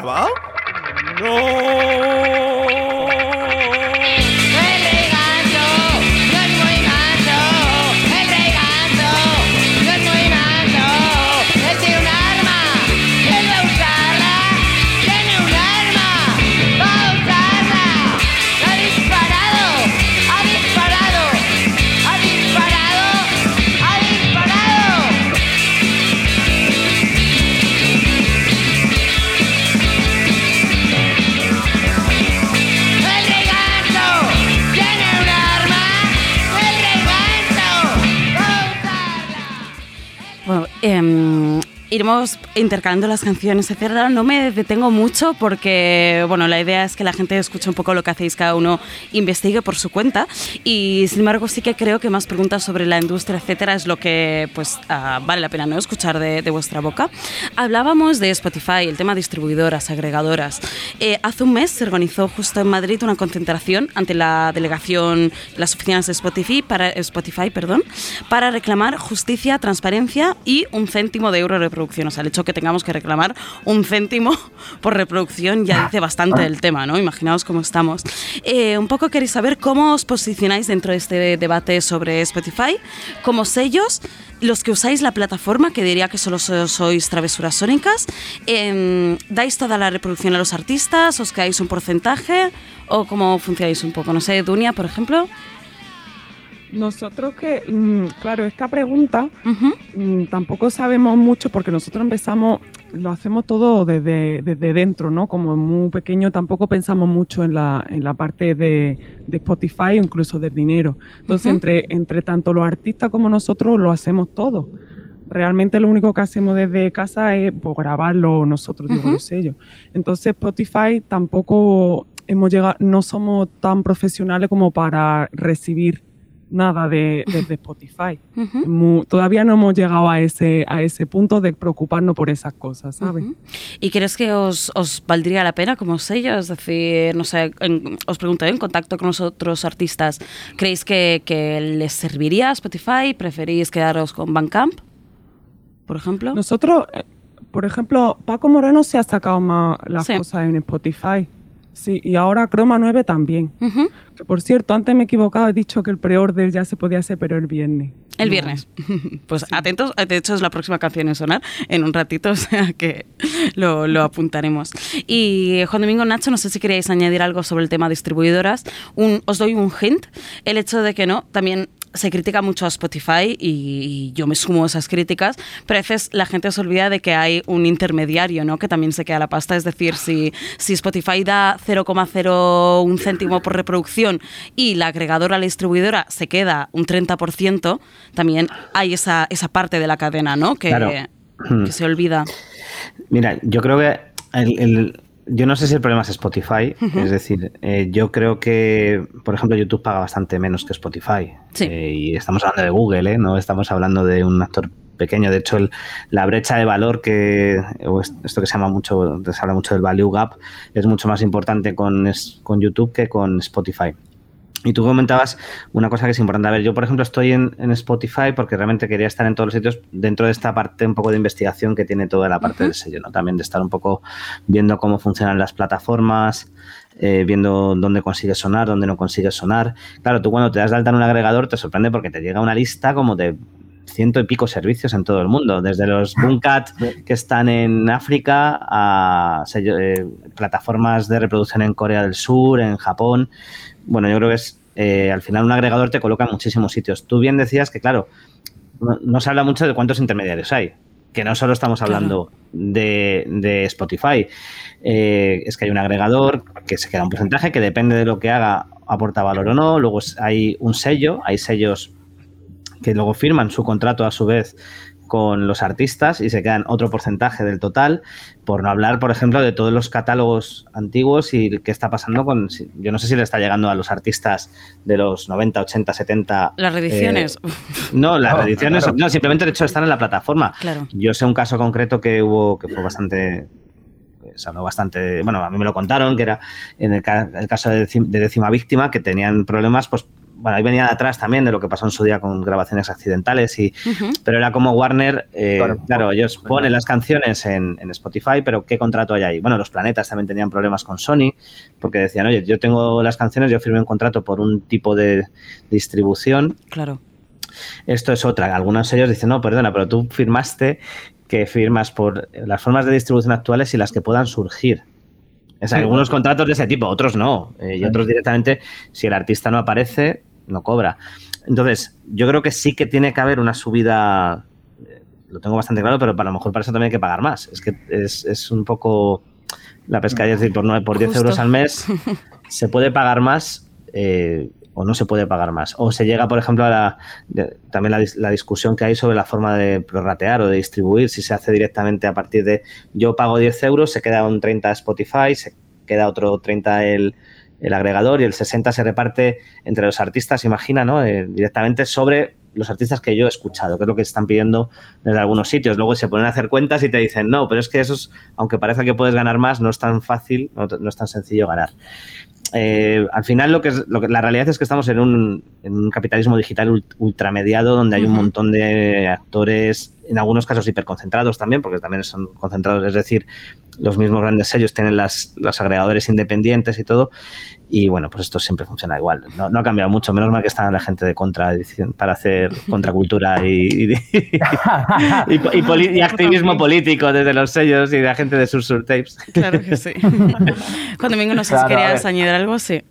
¿Ya se intercalando las canciones, etcétera. No me detengo mucho porque, bueno, la idea es que la gente escuche un poco lo que hacéis cada uno, investigue por su cuenta. Y sin embargo, sí que creo que más preguntas sobre la industria, etcétera, es lo que, pues, ah, vale la pena no escuchar de, vuestra boca. Hablábamos de Spotify, el tema distribuidoras, agregadoras. Eh, hace un mes se organizó justo en Madrid una concentración ante la delegación, las oficinas de Spotify para Spotify, perdón, para reclamar justicia, transparencia y un céntimo de euro de reproducción. O sea, el hecho que tengamos que reclamar un céntimo [laughs] por reproducción ya dice bastante del tema, ¿no? Imaginaos cómo estamos. Eh, un poco queréis saber cómo os posicionáis dentro de este debate sobre Spotify, como sellos, los que usáis la plataforma, que diría que solo sois travesuras sónicas, em, ¿dais toda la reproducción a los artistas? ¿Os quedáis un porcentaje? ¿O cómo funcionáis un poco? No sé, Dunia, por ejemplo. Nosotros que, mm, claro, esta pregunta mm, tampoco sabemos mucho porque nosotros empezamos, lo hacemos todo desde, desde, dentro, ¿no? Como muy pequeño tampoco pensamos mucho en la, en la parte de, de Spotify, incluso del dinero. Entonces, entre, entre tanto los artistas como nosotros lo hacemos todo. Realmente lo único que hacemos desde casa es pues, grabarlo nosotros, digo, los sellos. Entonces, Spotify tampoco hemos llegado, no somos tan profesionales como para recibir nada de, Spotify. todavía no hemos llegado a ese, a ese punto de preocuparnos por esas cosas, ¿sabes? ¿Y crees que os, os, valdría la pena como sello? Es decir, no sé, os pregunto, en contacto con los otros artistas, ¿creéis que, que les serviría Spotify? ¿Preferís quedaros con Bandcamp, por ejemplo? Nosotros, eh, por ejemplo, Paco Moreno se ha sacado más las cosas en Spotify. Sí, y ahora Chroma 9 también. que por cierto, antes me he equivocado, he dicho que el pre-order ya se podía hacer, pero el viernes. El viernes. [laughs] Pues atentos, de hecho es la próxima canción en sonar en un ratito, [laughs] o sea que lo, lo, apuntaremos. Y Juan Domingo Nacho, no sé si queríais añadir algo sobre el tema distribuidoras. Un, os doy un hint, el hecho de que no, también se critica mucho a Spotify y, yo me sumo a esas críticas, pero a veces la gente se olvida de que hay un intermediario, ¿no? Que también se queda la pasta. Es decir, si, si Spotify da 0,01 céntimo por reproducción y la agregadora, la distribuidora, se queda un 30%, también hay esa, esa parte de la cadena, ¿no? Que, que se olvida. Mira, yo creo que el, yo no sé si el problema es Spotify, es decir, eh, yo creo que, por ejemplo, YouTube paga bastante menos que Spotify. Eh, y estamos hablando de Google, ¿eh? no estamos hablando de un actor pequeño. De hecho, la brecha de valor que, o esto que se llama mucho, se habla mucho del value gap, es mucho más importante con, con YouTube que con Spotify. Y tú comentabas una cosa que es importante. A ver, yo por ejemplo estoy en, Spotify porque realmente quería estar en todos los sitios dentro de esta parte un poco de investigación que tiene toda la parte del sello, ¿no? También de estar un poco viendo cómo funcionan las plataformas, eh, viendo dónde consigues sonar, dónde no consigues sonar. Claro, tú cuando te das de alta en un agregador te sorprende porque te llega una lista como de ciento y pico servicios en todo el mundo, desde los Boomcat que están en África a eh, plataformas de reproducción en Corea del Sur, en Japón bueno, yo creo que es, eh, al final un agregador te coloca en muchísimos sitios. Tú bien decías que, claro, no, se habla mucho de cuántos intermediarios hay. que no solo estamos hablando de, Spotify, eh, es que hay un agregador que se queda un porcentaje que depende de lo que haga, aporta valor o no. Luego hay un sello, hay sellos que luego firman su contrato a su vez con los artistas y se quedan otro porcentaje del total, por no hablar, por ejemplo, de todos los catálogos antiguos y qué está pasando con, yo no sé si le está llegando a los artistas de los 90, 80, 70. Las reediciones. Eh, no, las [laughs] reediciones, no, simplemente el hecho de estar en la plataforma. Claro. Yo sé un caso concreto que hubo, que fue bastante se habló bastante, bueno, a mí me lo contaron, que era en el, caso de, de, décima víctima, que tenían problemas pues bueno, ahí venía de atrás también de lo que pasó en su día con grabaciones accidentales, y, pero era como Warner, eh, claro, ellos ponen las canciones en, Spotify, pero ¿qué contrato hay ahí? Bueno, los planetas también tenían problemas con Sony, porque decían, oye, yo tengo las canciones, yo firmé un contrato por un tipo de distribución. Claro. Esto es otra. Algunos de ellos dicen, no, perdona, pero tú firmaste que firmas por las formas de distribución actuales y las que puedan surgir. O algunos contratos de ese tipo, otros no. Eh, y otros directamente, si el artista no aparece, no cobra. Entonces, yo creo que sí que tiene que haber una subida, eh, lo tengo bastante claro, pero para lo mejor para eso también hay que pagar más. Es que es, un poco la pescadilla, es decir, por, 9, por 10 euros al mes [laughs] se puede pagar más eh, o no se puede pagar más. O se llega, por ejemplo, a la, también la, discusión que hay sobre la forma de prorratear o de distribuir, si se hace directamente a partir de yo pago 10 euros, se queda un 30 Spotify, se queda otro 30 el el agregador y el 60 se reparte entre los artistas, imagina, ¿no? Eh, directamente sobre los artistas que yo he escuchado, que es lo que están pidiendo desde algunos sitios. Luego se ponen a hacer cuentas y te dicen, no, pero es que eso, aunque parezca que puedes ganar más, no es tan fácil, no, es tan sencillo ganar. Eh, al final lo que, es, lo que la realidad es que estamos en un, en un capitalismo digital ultramediado donde hay un montón de actores, en algunos casos hiperconcentrados también, porque también son concentrados, es decir, los mismos grandes sellos tienen las, los agregadores independientes y todo, y bueno, pues esto siempre funciona igual. No, ha cambiado mucho, menos mal que está la gente de contra para hacer [laughs] contracultura y, y, activismo político desde los sellos y de la gente de Sur Tapes. Claro que sí. [laughs] Cuando vengo no sé si querías añadir algo, sí.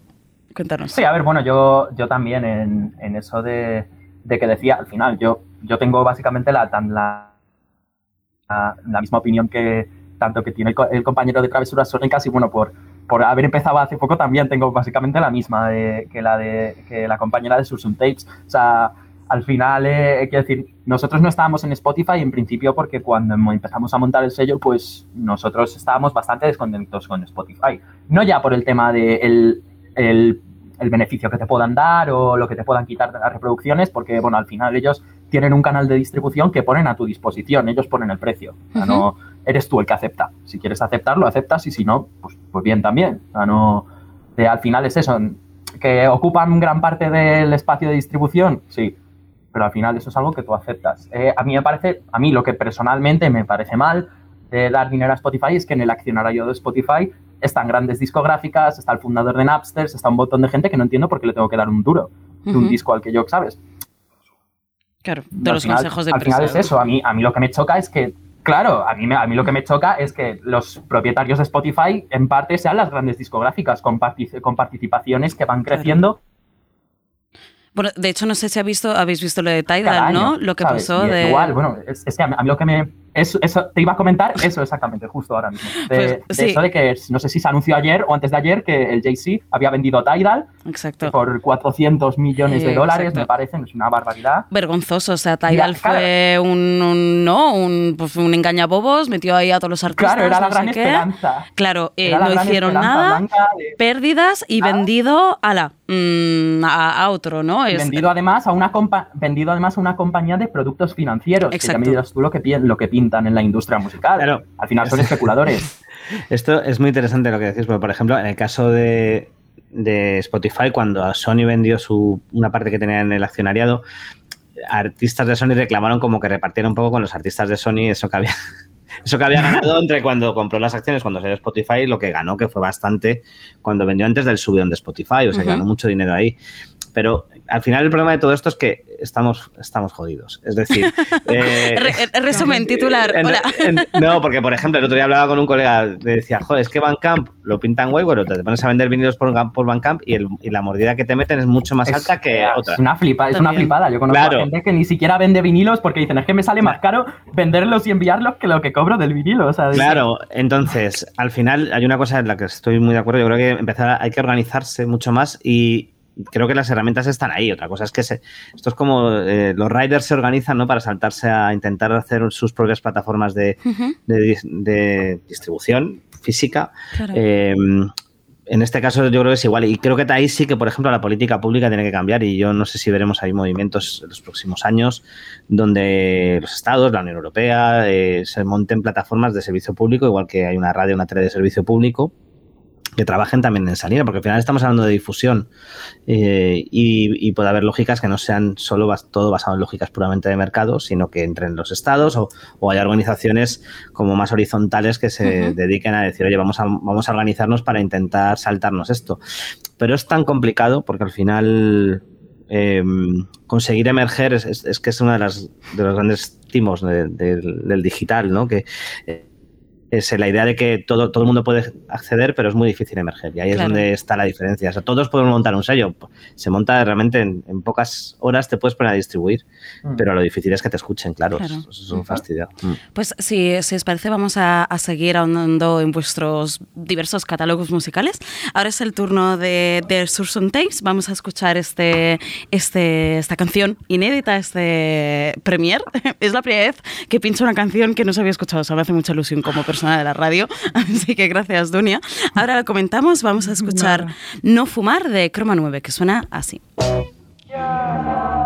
Cuéntanos. Sí, a ver, bueno, yo, yo también en, en eso de, de, que decía, al final, yo, yo tengo básicamente la, la, la, misma opinión que tanto que tiene el, compañero de Travesuras Sónicas y bueno, por, por haber empezado hace poco también tengo básicamente la misma que la de que la compañera de Susun Tapes. O sea, al final, eh, quiero decir, nosotros no estábamos en Spotify en principio porque cuando empezamos a montar el sello, pues nosotros estábamos bastante descontentos con Spotify. No ya por el tema de el, el, beneficio que te puedan dar o lo que te puedan quitar de las reproducciones, porque, bueno, al final ellos tienen un canal de distribución que ponen a tu disposición, ellos ponen el precio. O sea, no eres tú el que acepta. Si quieres aceptarlo, aceptas y si no, pues, pues bien también. O sea, no, al final es eso, que ocupan gran parte del espacio de distribución, sí, pero al final eso es algo que tú aceptas. Eh, a mí me parece, a mí lo que personalmente me parece mal de dar dinero a Spotify es que en el accionario de Spotify están grandes discográficas, está el fundador de Napster, está un montón de gente que no entiendo por qué le tengo que dar un duro de un disco al que yo, ¿sabes? Claro, de los consejos de Al final es eso, a mí, a mí lo que me choca es que Claro, a mí, a mí lo que me choca es que los propietarios de Spotify en parte sean las grandes discográficas con, con participaciones que van creciendo bueno, de hecho, no sé si habéis visto, habéis visto lo de Tidal, ¿no? Lo que pasó de. Igual, bueno, es, que a mí, lo que me. Eso, te iba a comentar eso exactamente, justo ahora mismo. De, pues, eso de que no sé si se anunció ayer o antes de ayer que el JC había vendido Tidal exacto. por 400 millones de dólares, me parece, es una barbaridad. Vergonzoso, o sea, Tidal fue un, no, un, pues un engañabobos, metió ahí a todos los artistas. Claro, era la gran esperanza. Claro, eh, no hicieron nada, pérdidas y vendido a la mm, a, otro, ¿no? vendido además a una vendido además a una compañía de productos financieros, Exacto. que ya me dirás tú lo que, lo que pintan en la industria musical. Claro. Al final son especuladores. [laughs] Esto es muy interesante lo que decís, porque por ejemplo, en el caso de, Spotify, cuando Sony vendió su, una parte que tenía en el accionariado, artistas de Sony reclamaron como que repartieron un poco con los artistas de Sony eso que había, [laughs] eso que había ganado entre cuando compró las acciones, cuando salió Spotify, lo que ganó, que fue bastante cuando vendió antes del subidón de Spotify, o sea, ganó mucho dinero ahí. Pero al final el problema de todo esto es que estamos, estamos jodidos. Es decir... [laughs] Eh, resumen, titular. no, porque por ejemplo, el otro día hablaba con un colega, le decía, joder, es que Bandcamp lo pintan guay, bueno, te pones a vender vinilos por, por Bandcamp y, y la mordida que te meten es mucho más alta que otra. Es una, flipa, es una flipada. Yo conozco a gente que ni siquiera vende vinilos porque dicen, es que me sale más caro venderlos y enviarlos que lo que cobro del vinilo. O sea, claro, entonces, al final hay una cosa en la que estoy muy de acuerdo. Yo creo que empezar, hay que organizarse mucho más y creo que las herramientas están ahí. Otra cosa es que se, esto es como eh, los riders se organizan ¿no? para saltarse a intentar hacer sus propias plataformas de, distribución física. Eh, en este caso yo creo que es igual y creo que ahí sí que, por ejemplo, la política pública tiene que cambiar y yo no sé si veremos ahí movimientos en los próximos años donde los estados, la Unión Europea, eh, se monten plataformas de servicio público, igual que hay una radio, una tele de servicio público, que trabajen también en esa línea, porque al final estamos hablando de difusión eh, y, puede haber lógicas que no sean solo todo basado en lógicas puramente de mercado, sino que entren los estados o, o hay organizaciones como más horizontales que se dediquen a decir, oye, vamos a, vamos a organizarnos para intentar saltarnos esto. Pero es tan complicado porque al final em, conseguir emerger es, que es uno de, las, de los grandes timos del digital, ¿no? Que eh, es la idea de que todo, todo el mundo puede acceder, pero es muy difícil emerger. Y ahí es donde está la diferencia. O sea, todos podemos montar un sello. Se monta realmente en, pocas horas, te puedes poner a distribuir, mm. pero lo difícil es que te escuchen, claro. Eso, es un fastidio. Mm. Pues si, si, os parece, vamos a, seguir ahondando en vuestros diversos catálogos musicales. Ahora es el turno de, de Surson Tapes. Vamos a escuchar este, este, esta canción inédita, este premier. [laughs] es la primera vez que pincho una canción que no se había escuchado. O sea, me hace mucha ilusión como persona de la radio. [laughs] Así que gracias, Dunia. Ahora lo comentamos, vamos a escuchar No Fumar de Croma 9, que suena así. Esto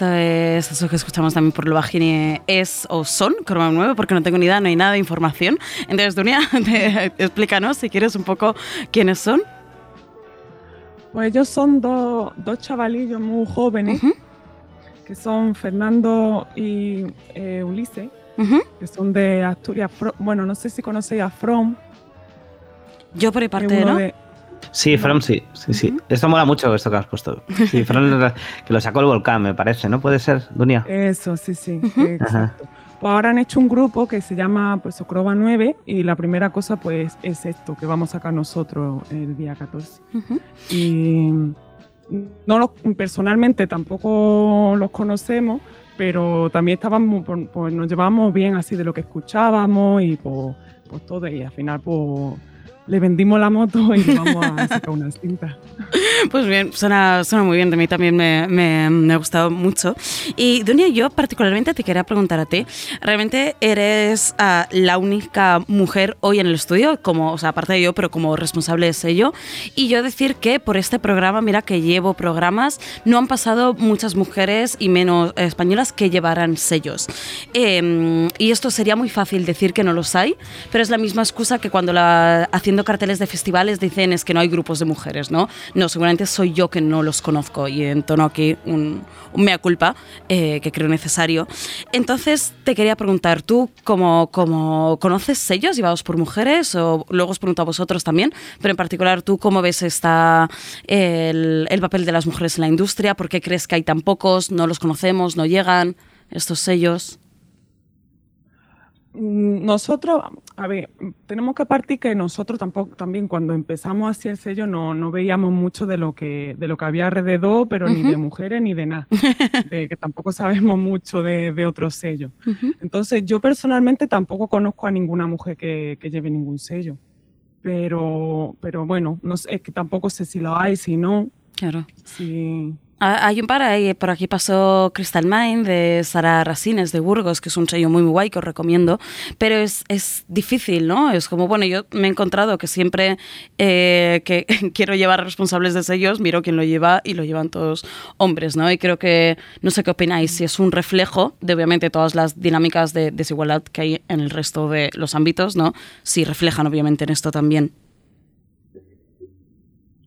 es eso que escuchamos también por lo bajini, es o son Croma 9, porque no tengo ni idea, no hay nada de información. Entonces, Dunia, [laughs] explícanos si quieres un poco quiénes son. Pues ellos son dos, dos chavalillos muy jóvenes, que son Fernando y eh, Ulises, que son de Asturias. Bueno, no sé si conocéis a From. Yo por parte, ¿no? Sí, From sí, sí, sí. Esto mola mucho esto que has puesto. Sí, From que lo sacó el volcán, me parece, ¿no? ¿Puede ser, Dunia? Eso, sí, sí, exacto. Pues ahora han hecho un grupo que se llama pues Ocroba 9 y la primera cosa pues es esto que vamos a sacar nosotros el día 14. Y no personalmente tampoco los conocemos, pero también estábamos, pues nos llevábamos bien así de lo que escuchábamos y pues, pues todo y al final pues le vendimos la moto y vamos a sacar una cinta. [laughs] Pues bien, suena, suena muy bien, de mí también me, me, ha gustado mucho. Y Dunia, yo particularmente te quería preguntar a ti, ¿realmente eres ah, la única mujer hoy en el estudio, como, o sea, aparte de yo, pero como responsable de sello? Y yo decir que por este programa, mira que llevo programas, no han pasado muchas mujeres y menos españolas que llevaran sellos. Em, y esto sería muy fácil decir que no los hay, pero es la misma excusa que cuando la haciendo carteles de festivales dicen es que no hay grupos de mujeres, ¿no? No, seguramente soy yo que no los conozco y entono aquí un, mea culpa eh, que creo necesario. Entonces te quería preguntar, ¿tú como, como conoces sellos llevados por mujeres o luego os pregunto a vosotros también, pero en particular tú cómo ves está el, el papel de las mujeres en la industria? ¿Por qué crees que hay tan pocos? ¿No los conocemos? ¿No llegan estos sellos? Nosotros, a ver, tenemos que partir que nosotros tampoco, también cuando empezamos así el sello no, no veíamos mucho de lo que, de lo que había alrededor, pero ni de mujeres ni de nada, [laughs] de que tampoco sabemos mucho de, de otros sellos. Entonces yo personalmente tampoco conozco a ninguna mujer que, que lleve ningún sello, pero, pero bueno, no sé, es que tampoco sé si lo hay, si no. Claro. Sí. Ah, Hay un par ahí, por aquí pasó Crystal Mind de Sara Rasines de Burgos, que es un sello muy, muy guay que os recomiendo, pero es, es difícil, ¿no? Es como, bueno, yo me he encontrado que siempre eh, que [laughs] quiero llevar responsables de sellos, miro quién lo lleva y lo llevan todos hombres, ¿no? Y creo que, no sé qué opináis, si es un reflejo de obviamente todas las dinámicas de desigualdad que hay en el resto de los ámbitos, ¿no? Si reflejan obviamente en esto también.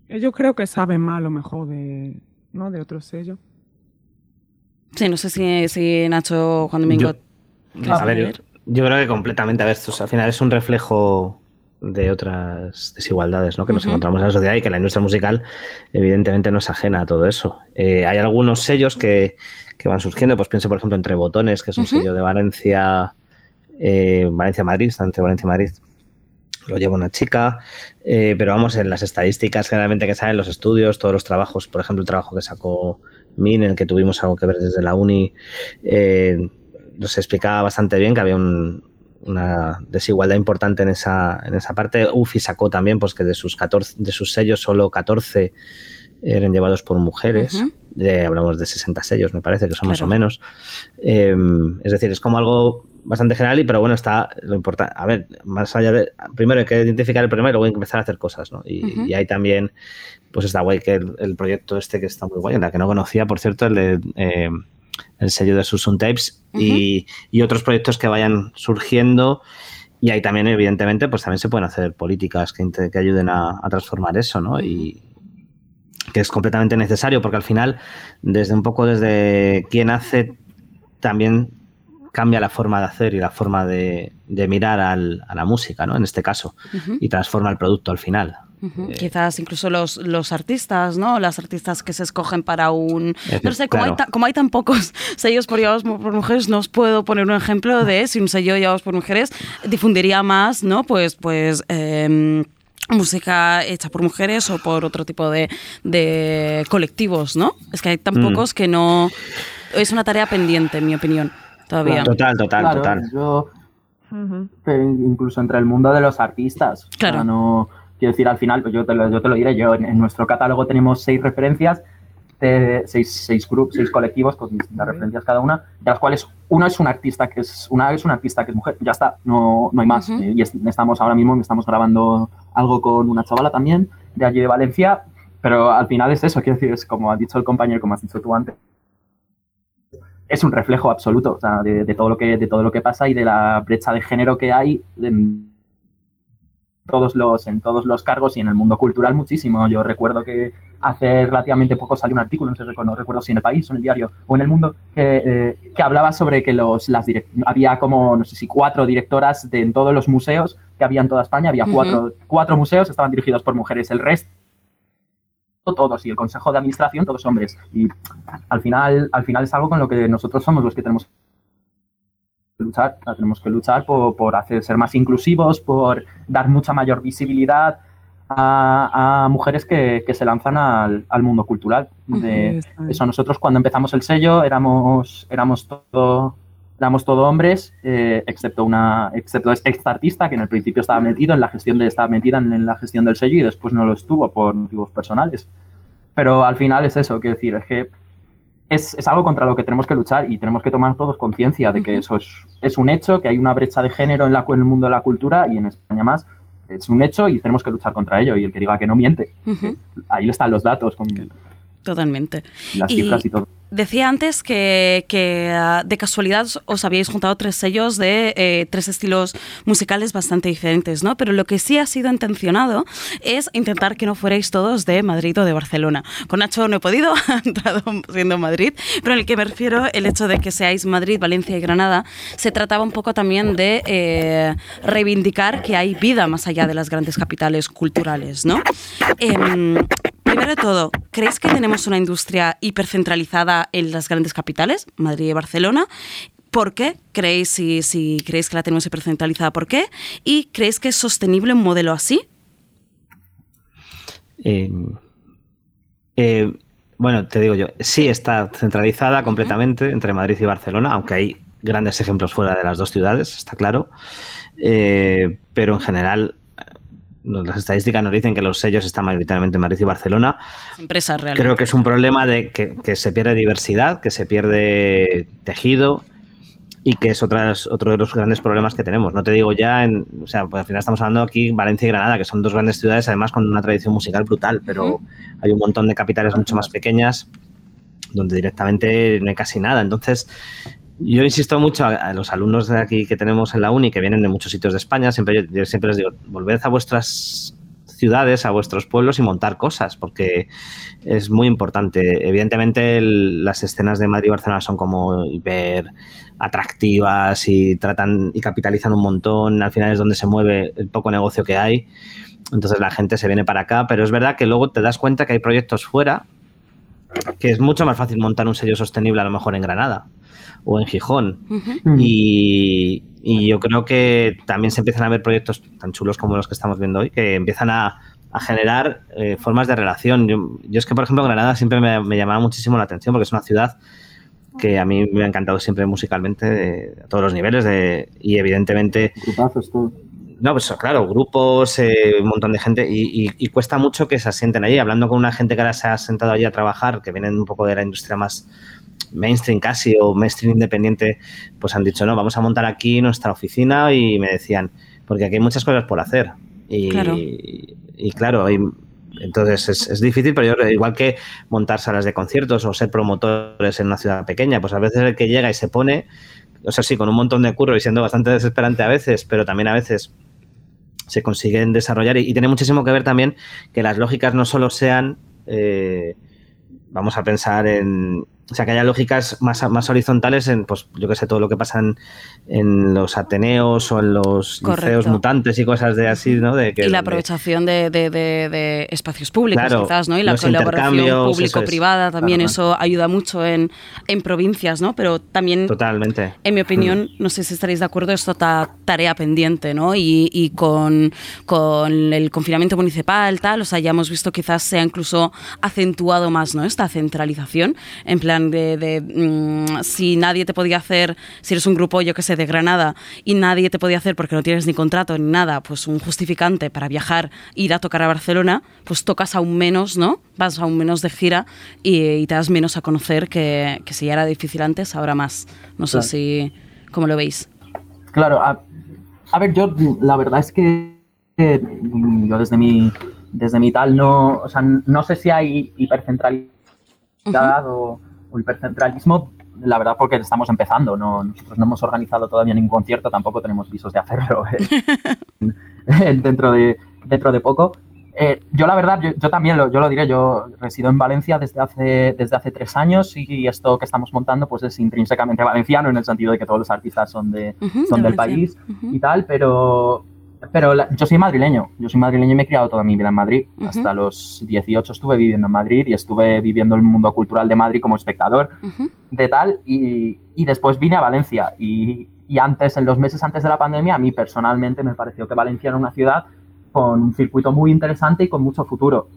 Yo creo que saben más a lo mejor de, ¿no? de otro sello. Sí, no sé si, si Nacho, Juan Domingo... Yo- a ver, yo, yo creo que completamente. A ver, esto es- al final es un reflejo de otras desigualdades ¿no? que nos encontramos en la sociedad y que la industria musical evidentemente no es ajena a todo eso. Eh, hay algunos sellos que, que van surgiendo, pues pienso por ejemplo entre Botones, que es un sello de Valencia, eh, Valencia-Madrid, está entre Valencia y Madrid. Lo lleva una chica, eh, pero vamos, en las estadísticas generalmente que salen los estudios, todos los trabajos, por ejemplo, el trabajo que sacó Min, en el que tuvimos algo que ver desde la uni, eh, nos explicaba bastante bien que había un- una desigualdad importante en esa, en esa parte. UFI sacó también pues, que de sus, 14, de sus sellos solo 14 eran llevados por mujeres. Hablamos de 60 sellos, me parece, que son más o menos. Eh, es decir, es como algo bastante general, y pero bueno, está lo importante. A ver, más allá de. Primero hay que identificar el problema y luego hay que empezar a hacer cosas, ¿no? Y, y hay también, pues está guay que el, el proyecto este que está muy guay, en la que no conocía, por cierto, el de. eh, el sello de Susun Tapes y, y otros proyectos que vayan surgiendo y ahí también evidentemente pues también se pueden hacer políticas que, que ayuden a, a transformar eso ¿no? y que es completamente necesario porque al final desde un poco desde quien hace también cambia la forma de hacer y la forma de, de mirar al- a la música ¿no? en este caso y transforma el producto al final. Eh, Quizás incluso los, los artistas, ¿no? Las artistas que se escogen para un... Es No sé, como, hay ta- como hay tan pocos [laughs] sellos por llevados por mujeres, no os puedo poner un ejemplo de [laughs] si un sello llevados por mujeres difundiría más, ¿no? Pues, pues... em, música hecha por mujeres o por otro tipo de, de colectivos, ¿no? Es que hay tan Mm. pocos que no... Es una tarea pendiente, en mi opinión, todavía. total total Claro, total yo, incluso entre el mundo de los artistas. O sea, Claro. no, quiero decir, al final, pues yo te lo, yo te lo diré, yo en, en nuestro catálogo tenemos seis referencias, de seis, seis grupos, seis colectivos con distintas referencias cada una, de las cuales una es un artista que es una es una artista que es mujer, ya está, no, no hay más. Eh, y es- estamos ahora mismo estamos grabando algo con una chavala también de allí de Valencia, pero al final es eso, quiero decir, es como ha dicho el compañero, como has dicho tú antes, es un reflejo absoluto o sea, de, de todo lo que de todo lo que pasa y de la brecha de género que hay en todos los en todos los cargos y en el mundo cultural muchísimo. Yo recuerdo que hace relativamente poco salió un artículo, no sé no recuerdo si en el país o en el diario o en el mundo que, eh, que hablaba sobre que los las había como no sé si cuatro directoras de en todos los museos que había en toda España había cuatro cuatro museos estaban dirigidos por mujeres, el resto todos y el consejo de administración todos hombres. Y al final al final es algo con lo que nosotros somos los que tenemos que luchar. Tenemos que luchar por, por hacer ser más inclusivos por dar mucha mayor visibilidad a, a mujeres que, que se lanzan al, al mundo cultural. De- eso nosotros cuando empezamos el sello éramos éramos todo éramos todo hombres eh, excepto una excepto esta artista que en el principio estaba metido en la gestión de estaba metida en, en la gestión del sello y después no lo estuvo por motivos personales. Pero al final es eso quiero decir es que es, es algo contra lo que tenemos que luchar y tenemos que tomar todos conciencia de que eso es, es un hecho que hay una brecha de género en la en el mundo de la cultura y en España más es un hecho y tenemos que luchar contra ello. Y el que diga que no miente. Ujú. ahí están los datos con Totalmente. las Y- cifras y todo Decía antes que, que, ah, de casualidad os habíais juntado tres sellos de eh, tres estilos musicales bastante diferentes, ¿no? Pero lo que sí ha sido intencionado es intentar que no fuerais todos de Madrid o de Barcelona. Con Nacho no he podido, [laughs] ha entrado siendo Madrid, pero en el que me refiero el hecho de que seáis Madrid, Valencia y Granada, se trataba un poco también de eh, reivindicar que hay vida más allá de las grandes capitales culturales, ¿no? Em, Primero de todo, ¿creéis que tenemos una industria hipercentralizada en las grandes capitales, Madrid y Barcelona? ¿Por qué creéis, si, si creéis que la tenemos hipercentralizada, por qué? ¿Y creéis que es sostenible un modelo así? Eh, eh, bueno, te digo yo, sí está centralizada completamente entre Madrid y Barcelona, aunque hay grandes ejemplos fuera de las dos ciudades, está claro. Eh, pero en general, las estadísticas nos dicen que los sellos están mayoritariamente en Madrid y Barcelona. Empresas realmente. Creo que es un problema de que, que se pierde diversidad, que se pierde tejido y que es otro de los grandes problemas que tenemos. No te digo ya, en, o sea, pues al final estamos hablando aquí Valencia y Granada, que son dos grandes ciudades, además con una tradición musical brutal, pero hay un montón de capitales mucho más pequeñas donde directamente no hay casi nada. Entonces, yo insisto mucho a, los alumnos de aquí que tenemos en la uni, que vienen de muchos sitios de España, siempre, yo, yo siempre les digo, volved a vuestras ciudades, a vuestros pueblos y montar cosas, porque es muy importante. Evidentemente, las escenas de Madrid y Barcelona son como hiper atractivas y tratan y capitalizan un montón. Al final es donde se mueve el poco negocio que hay. Entonces la gente se viene para acá, pero es verdad que luego te das cuenta que hay proyectos fuera que es mucho más fácil montar un sello sostenible a lo mejor en Granada o en Gijón. Uh -huh. y, y, yo creo que también se empiezan a ver proyectos tan chulos como los que estamos viendo hoy, que empiezan a, a generar eh, formas de relación. Yo, yo, es que, por ejemplo, Granada siempre me, me, llamaba muchísimo la atención porque es una ciudad que a mí me ha encantado siempre musicalmente de, a todos los niveles de, y evidentemente... No, pues claro, grupos, eh, un montón de gente y, y, y, cuesta mucho que se asienten allí. Hablando con una gente que ahora se ha sentado allí a trabajar, que vienen un poco de la industria más mainstream casi o mainstream independiente, pues han dicho, no, vamos a montar aquí nuestra oficina y me decían, porque aquí hay muchas cosas por hacer. Y claro, y, claro hay, entonces es, es, difícil, pero yo, igual que montar salas de conciertos o ser promotores en una ciudad pequeña, pues a veces el que llega y se pone, o sea, sí, con un montón de curro y siendo bastante desesperante a veces, pero también a veces se consiguen desarrollar y, y tiene muchísimo que ver también que las lógicas no solo sean, eh, vamos a pensar en, o sea, que haya lógicas más, más horizontales en, pues, yo que sé, todo lo que pasa en, en los Ateneos o en los Correcto. liceos mutantes y cosas de así, ¿no? De que, y la aprovechación de, de, de, de espacios públicos, claro, quizás, ¿no? Y la colaboración público-privada también, claro, eso ayuda mucho en, en provincias, ¿no? Pero también, Totalmente. en mi opinión, [laughs] no sé si estaréis de acuerdo, esto está tarea pendiente, ¿no? Y, y con, con el confinamiento municipal, tal, o sea, ya hemos visto quizás se ha incluso acentuado más, ¿no? Esta centralización, en plan de, de mmm, si nadie te podía hacer, si eres un grupo, yo que sé, de Granada, y nadie te podía hacer porque no tienes ni contrato ni nada, pues un justificante para viajar, ir a tocar a Barcelona, pues tocas aún menos, ¿no? Vas aún menos de gira y, y te das menos a conocer que, que, si ya era difícil antes, ahora más. No sé si, ¿cómo lo veis? Claro, a, a ver, yo la verdad es que eh, yo desde mi, desde mi tal no, o sea, no sé si hay hipercentralidad uh -huh. o o hipercentralismo, la verdad porque estamos empezando, no, nosotros no hemos organizado todavía ningún concierto, tampoco tenemos visos de hacerlo [laughs] eh, dentro, de, dentro de poco. Eh, yo la verdad, yo, yo también lo, yo lo diré, yo resido en Valencia desde hace, desde hace tres años y esto que estamos montando pues es intrínsecamente valenciano en el sentido de que todos los artistas son, de, uh -huh, son de del país uh -huh. y tal, pero, pero la, yo soy madrileño, yo soy madrileño y me he criado toda mi vida en Madrid. Uh -huh. Hasta los 18 estuve viviendo en Madrid y estuve viviendo el mundo cultural de Madrid como espectador uh -huh. de tal y, y, después vine a Valencia y, y, antes, en los meses antes de la pandemia, a mí personalmente me pareció que Valencia era una ciudad con un circuito muy interesante y con mucho futuro.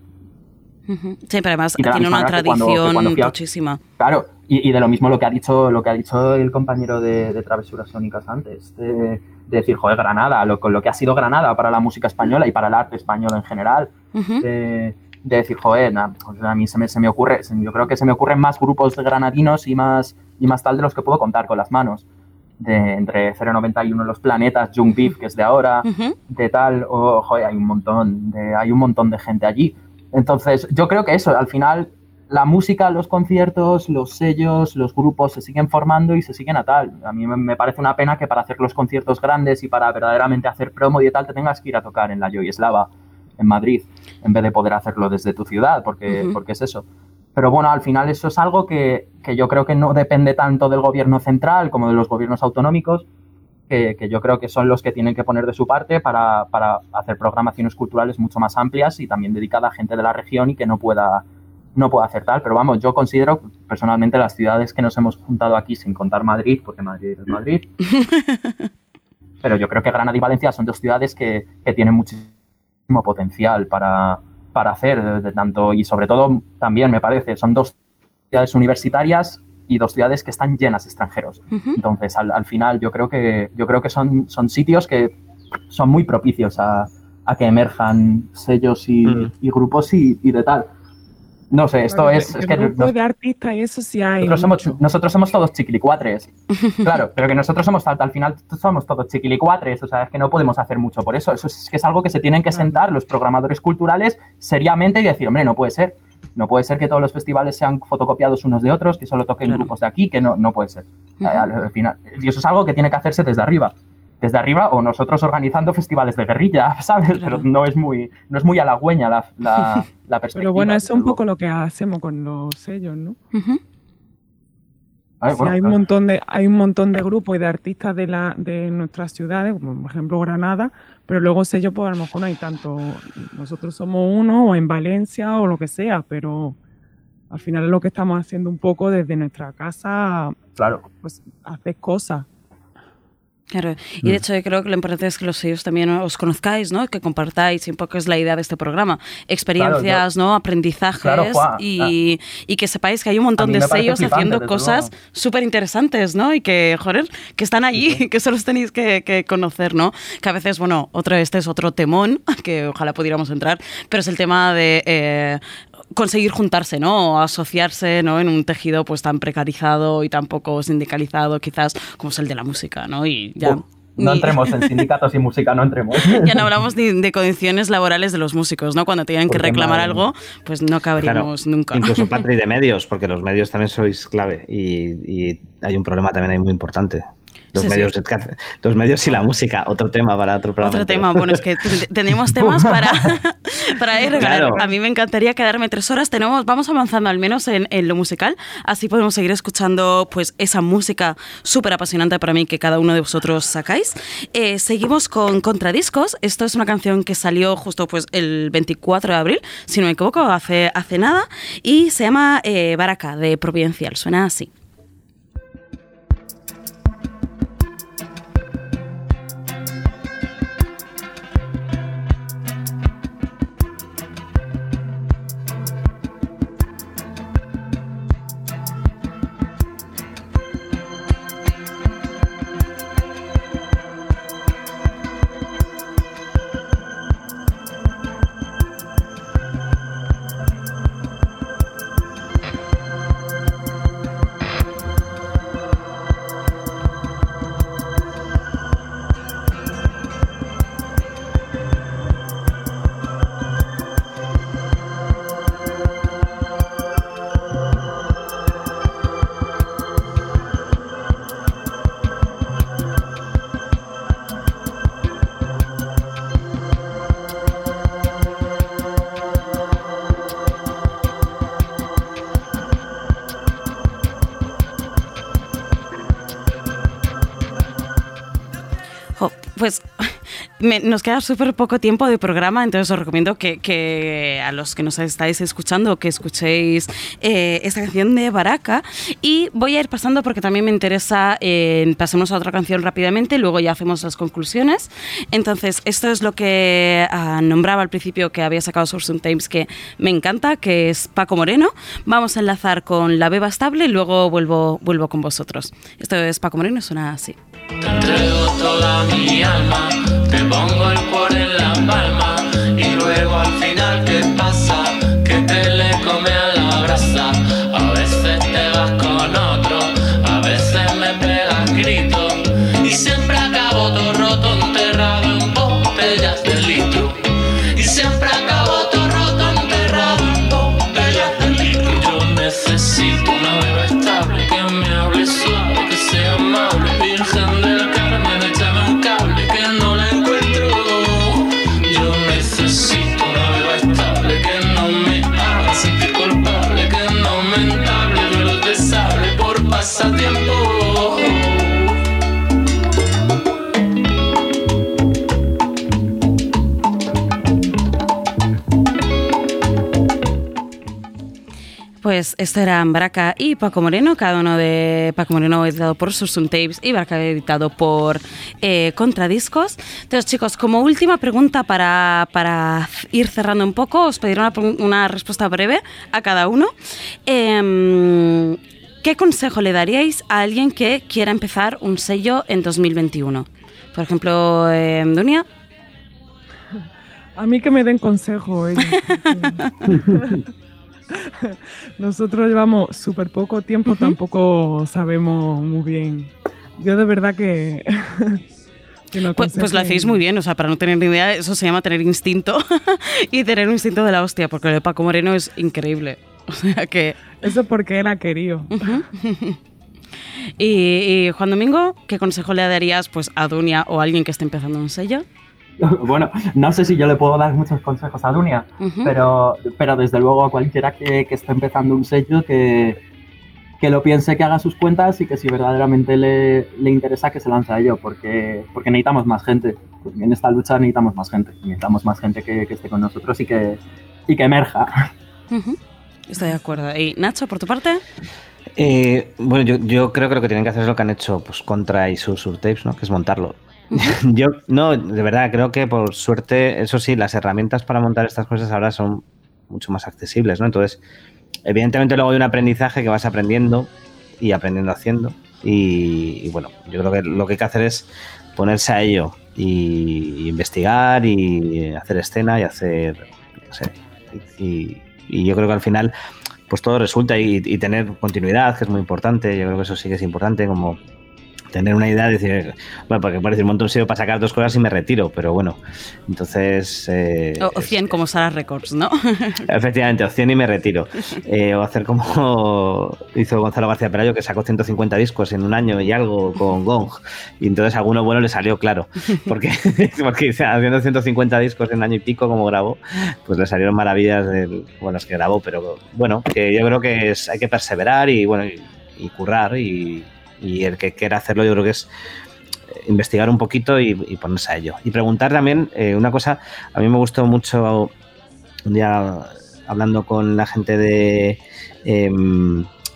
Uh -huh. Sí, pero además tiene una tradición cuando, cuando a, muchísima. Claro, y, y, de lo mismo lo que ha dicho, lo que ha dicho el compañero de, de Travesuras Sónicas antes. De, de decir, joder, Granada, lo, con lo que ha sido Granada para la música española y para el arte español en general. Uh -huh. de, de, decir, joder, na, pues a mí se me, se me ocurre, yo creo que se me ocurren más grupos de granadinos y más, y más tal de los que puedo contar con las manos. De, entre 091 Los Planetas, Jung Beef, que es de ahora, uh -huh. de tal, o, oh, joder, hay un montón, de, hay un montón de gente allí. Entonces, yo creo que eso, al final, la música, los conciertos, los sellos, los grupos se siguen formando y se siguen a tal. A mí me parece una pena que para hacer los conciertos grandes y para verdaderamente hacer promo y tal te tengas que ir a tocar en la Joy Slava en Madrid en vez de poder hacerlo desde tu ciudad, porque, uh -huh. porque es eso. Pero bueno, al final eso es algo que, que, yo creo que no depende tanto del gobierno central como de los gobiernos autonómicos, que, que yo creo que son los que tienen que poner de su parte para, para hacer programaciones culturales mucho más amplias y también dedicadas a gente de la región y que no pueda no puedo hacer tal, pero vamos, yo considero personalmente las ciudades que nos hemos juntado aquí, sin contar Madrid, porque Madrid es Madrid, [laughs] pero yo creo que Granada y Valencia son dos ciudades que, que tienen muchísimo potencial para, para hacer de, de tanto, y sobre todo también me parece, son dos ciudades universitarias y dos ciudades que están llenas de extranjeros. Entonces, al, al final, yo creo que, yo creo que son, son sitios que son muy propicios a, a que emerjan sellos y, Mm. y grupos y, y de tal. No sé, esto es, es que nos- de artistas y eso sí hay. nosotros somos, mucho. nosotros somos todos chiquilicuatres. [laughs] Claro, pero que nosotros somos al, al final somos todos chiquilicuatres, o sea, es que no podemos hacer mucho por eso. Eso es, que es algo que se tienen que sentar los programadores culturales seriamente y decir, hombre, no puede ser. No puede ser que todos los festivales sean fotocopiados unos de otros, que solo toquen Claro. grupos de aquí, que no, no puede ser. Al final, y eso es algo que tiene que hacerse desde arriba. Desde arriba o nosotros organizando festivales de guerrilla, [laughs] ¿sabes? Claro. Pero no es muy, no es muy halagüeña la, la, [laughs] la perspectiva. Pero bueno, eso es un poco lo que hacemos con los sellos, ¿no? Ay, Sí, hay un montón de hay un montón de grupos y de artistas de la de nuestras ciudades, como por ejemplo Granada, pero luego sellos pues a lo mejor no hay tanto. Nosotros somos uno o en Valencia o lo que sea, pero al final es lo que estamos haciendo un poco desde nuestra casa, claro. pues hacer cosas. Claro, y Mm. de hecho yo creo que lo importante es que los sellos también os conozcáis, ¿no? Que compartáis, un poco es la idea de este programa, experiencias, ¿no? Aprendizajes Claro, Juan, y, y que sepáis que hay un montón de sellos haciendo cosas súper interesantes, ¿no? Y que, joder, que están allí, [laughs] que solo os tenéis que, que conocer, ¿no? Que a veces, bueno, otro, este es otro temón, [laughs] que ojalá pudiéramos entrar, pero es el tema de... eh, conseguir juntarse, ¿no? O asociarse, ¿no? En un tejido pues tan precarizado y tan poco sindicalizado quizás como es el de la música, ¿no? Y ya... Uf, no entremos en [laughs] sindicatos y música, no entremos. ya no hablamos ni de condiciones laborales de los músicos, ¿no? Cuando tienen que reclamar madre algo, pues no Claro, cabríamos nunca. Incluso Patri de [laughs] medios, porque los medios también sois clave y, y hay un problema también ahí muy importante. Los, Sí, sí. medios, los medios y la música, otro tema para otro programa. Otro tema, bueno, es que te- tenemos temas para, [laughs] para ir. Claro. A mí me encantaría quedarme tres horas. Tenemos, vamos avanzando al menos en, en lo musical, así podemos seguir escuchando pues esa música súper apasionante para mí que cada uno de vosotros sacáis. Eh, seguimos con Contradiscos. Esto es una canción que salió justo pues el 24 de abril, si no me equivoco, hace, hace nada, y se llama eh, Baraka de Providencial. Suena así. Pues [laughs] me- nos queda súper poco tiempo de programa, entonces os recomiendo que, que a los que nos estáis escuchando, que escuchéis eh, esta canción de Baraka. Y voy a ir pasando porque también me interesa, eh, pasemos a otra canción rápidamente, luego ya hacemos las conclusiones. Entonces, esto es lo que ah, nombraba al principio que había sacado Source Times, que me encanta, que es Paco Moreno. Vamos a enlazar con La Beba Estable y luego vuelvo, vuelvo con vosotros. Esto es Paco Moreno, suena así. Toda mi alma, te pongo el cuore en la palma y luego al final Pues esto eran Braca y Paco Moreno, cada uno de Paco Moreno editado por Susun Tapes y Braca editado por eh, Contradiscos. Entonces, chicos, como última pregunta para, para ir cerrando un poco, os pediré una, una respuesta breve a cada uno. Em, ¿Qué consejo le daríais a alguien que quiera empezar un sello en 2021? Por ejemplo, eh, Dunia. A mí que me den consejo. [laughs] Nosotros llevamos súper poco tiempo, tampoco sabemos muy bien. Yo de verdad que... [laughs] que no Pues, pues lo hacéis muy bien, o sea, para no tener ni idea, eso se llama tener instinto [laughs] y tener un instinto de la hostia, porque lo de Paco Moreno es increíble. [laughs] O sea que. Eso porque era querido. Y, y, Juan Domingo, ¿qué consejo le darías pues, a Dunia o a alguien que esté empezando un sello? [laughs] Bueno, no sé si yo le puedo dar muchos consejos a Dunia, pero, pero desde luego a cualquiera que, que esté empezando un sello que, que lo piense, que haga sus cuentas y que si verdaderamente le, le interesa que se lance a ello, porque, porque necesitamos más gente. En esta lucha necesitamos más gente, necesitamos más gente que, que esté con nosotros y que, y que emerja. [laughs] Estoy de acuerdo. ¿Y Nacho, por tu parte? Eh, bueno, yo, yo creo que lo que tienen que hacer es lo que han hecho pues, contra y sus tapes, ¿no? Que es montarlo. [laughs] yo, no, de verdad, creo que por suerte, eso sí, las herramientas para montar estas cosas ahora son mucho más accesibles, ¿no? Entonces, evidentemente luego hay un aprendizaje que vas aprendiendo y aprendiendo haciendo. Y, bueno, yo creo que lo que hay que hacer es ponerse a ello y, investigar y hacer escena y hacer, y, y yo creo que al final pues todo resulta y, y, tener continuidad, que es muy importante. Yo creo que eso sí que es importante, como tener una idea de decir, bueno, porque parece un montón de para sacar dos cosas y me retiro, pero bueno, entonces... Eh, o, o 100 como Sara Records, ¿no? [laughs] Efectivamente, o 100 y me retiro. Eh, o hacer como [laughs] hizo Gonzalo García Pelayo, que sacó 150 discos en un año y algo con Gong, y entonces a alguno bueno le salió claro, porque, [laughs] porque haciendo 150 discos en un año y pico como grabó, pues le salieron maravillas del, bueno, es que grabó, pero bueno, que yo creo que es, hay que perseverar y bueno, y, y currar y, y el que quiera hacerlo yo creo que es investigar un poquito y, y ponerse a ello. Y preguntar también eh, una cosa, a mí me gustó mucho un día hablando con la gente de... Eh,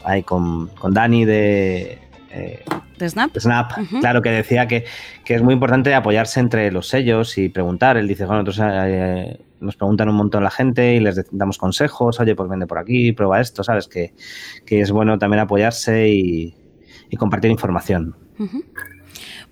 ahí, con, con Dani de... Eh, ¿De Snap? De Snap, uh -huh. claro, que decía que, que, es muy importante apoyarse entre los sellos y preguntar. Él dice, bueno, nosotros eh, nos preguntan un montón la gente y les damos consejos, oye, pues vende por aquí, prueba esto, ¿sabes? Que, que es bueno también apoyarse y, y compartir información.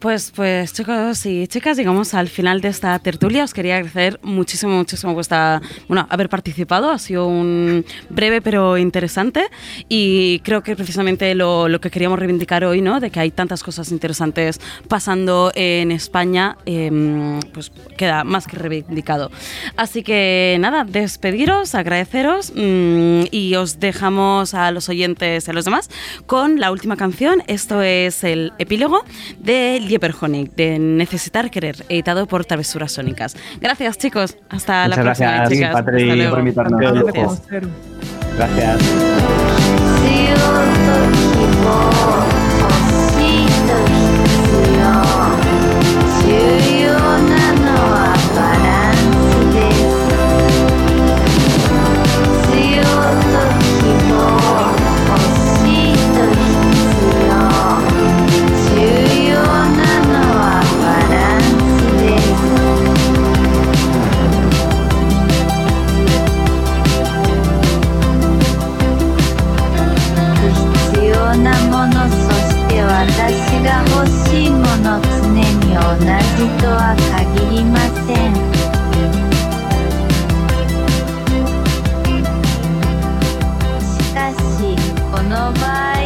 Pues, pues chicos y chicas, llegamos al final de esta tertulia. Os quería agradecer muchísimo, muchísimo vuestra, bueno, haber participado. Ha sido un breve pero interesante y creo que precisamente lo, lo que queríamos reivindicar hoy, ¿no? De que hay tantas cosas interesantes pasando en España, eh, pues queda más que reivindicado. Así que nada, despediros, agradeceros mmm, y os dejamos a los oyentes y a los demás con la última canción. Esto es el epílogo de Lieberhonig, de Necesitar Querer, editado por Travesuras Sónicas. Gracias, chicos. Hasta Muchas la próxima, gracias, chicas. Patri, Hasta luego. por invitarnos. Gracias. Gracias. 私が欲しいもの常に同じとは限りません。しかしこの場合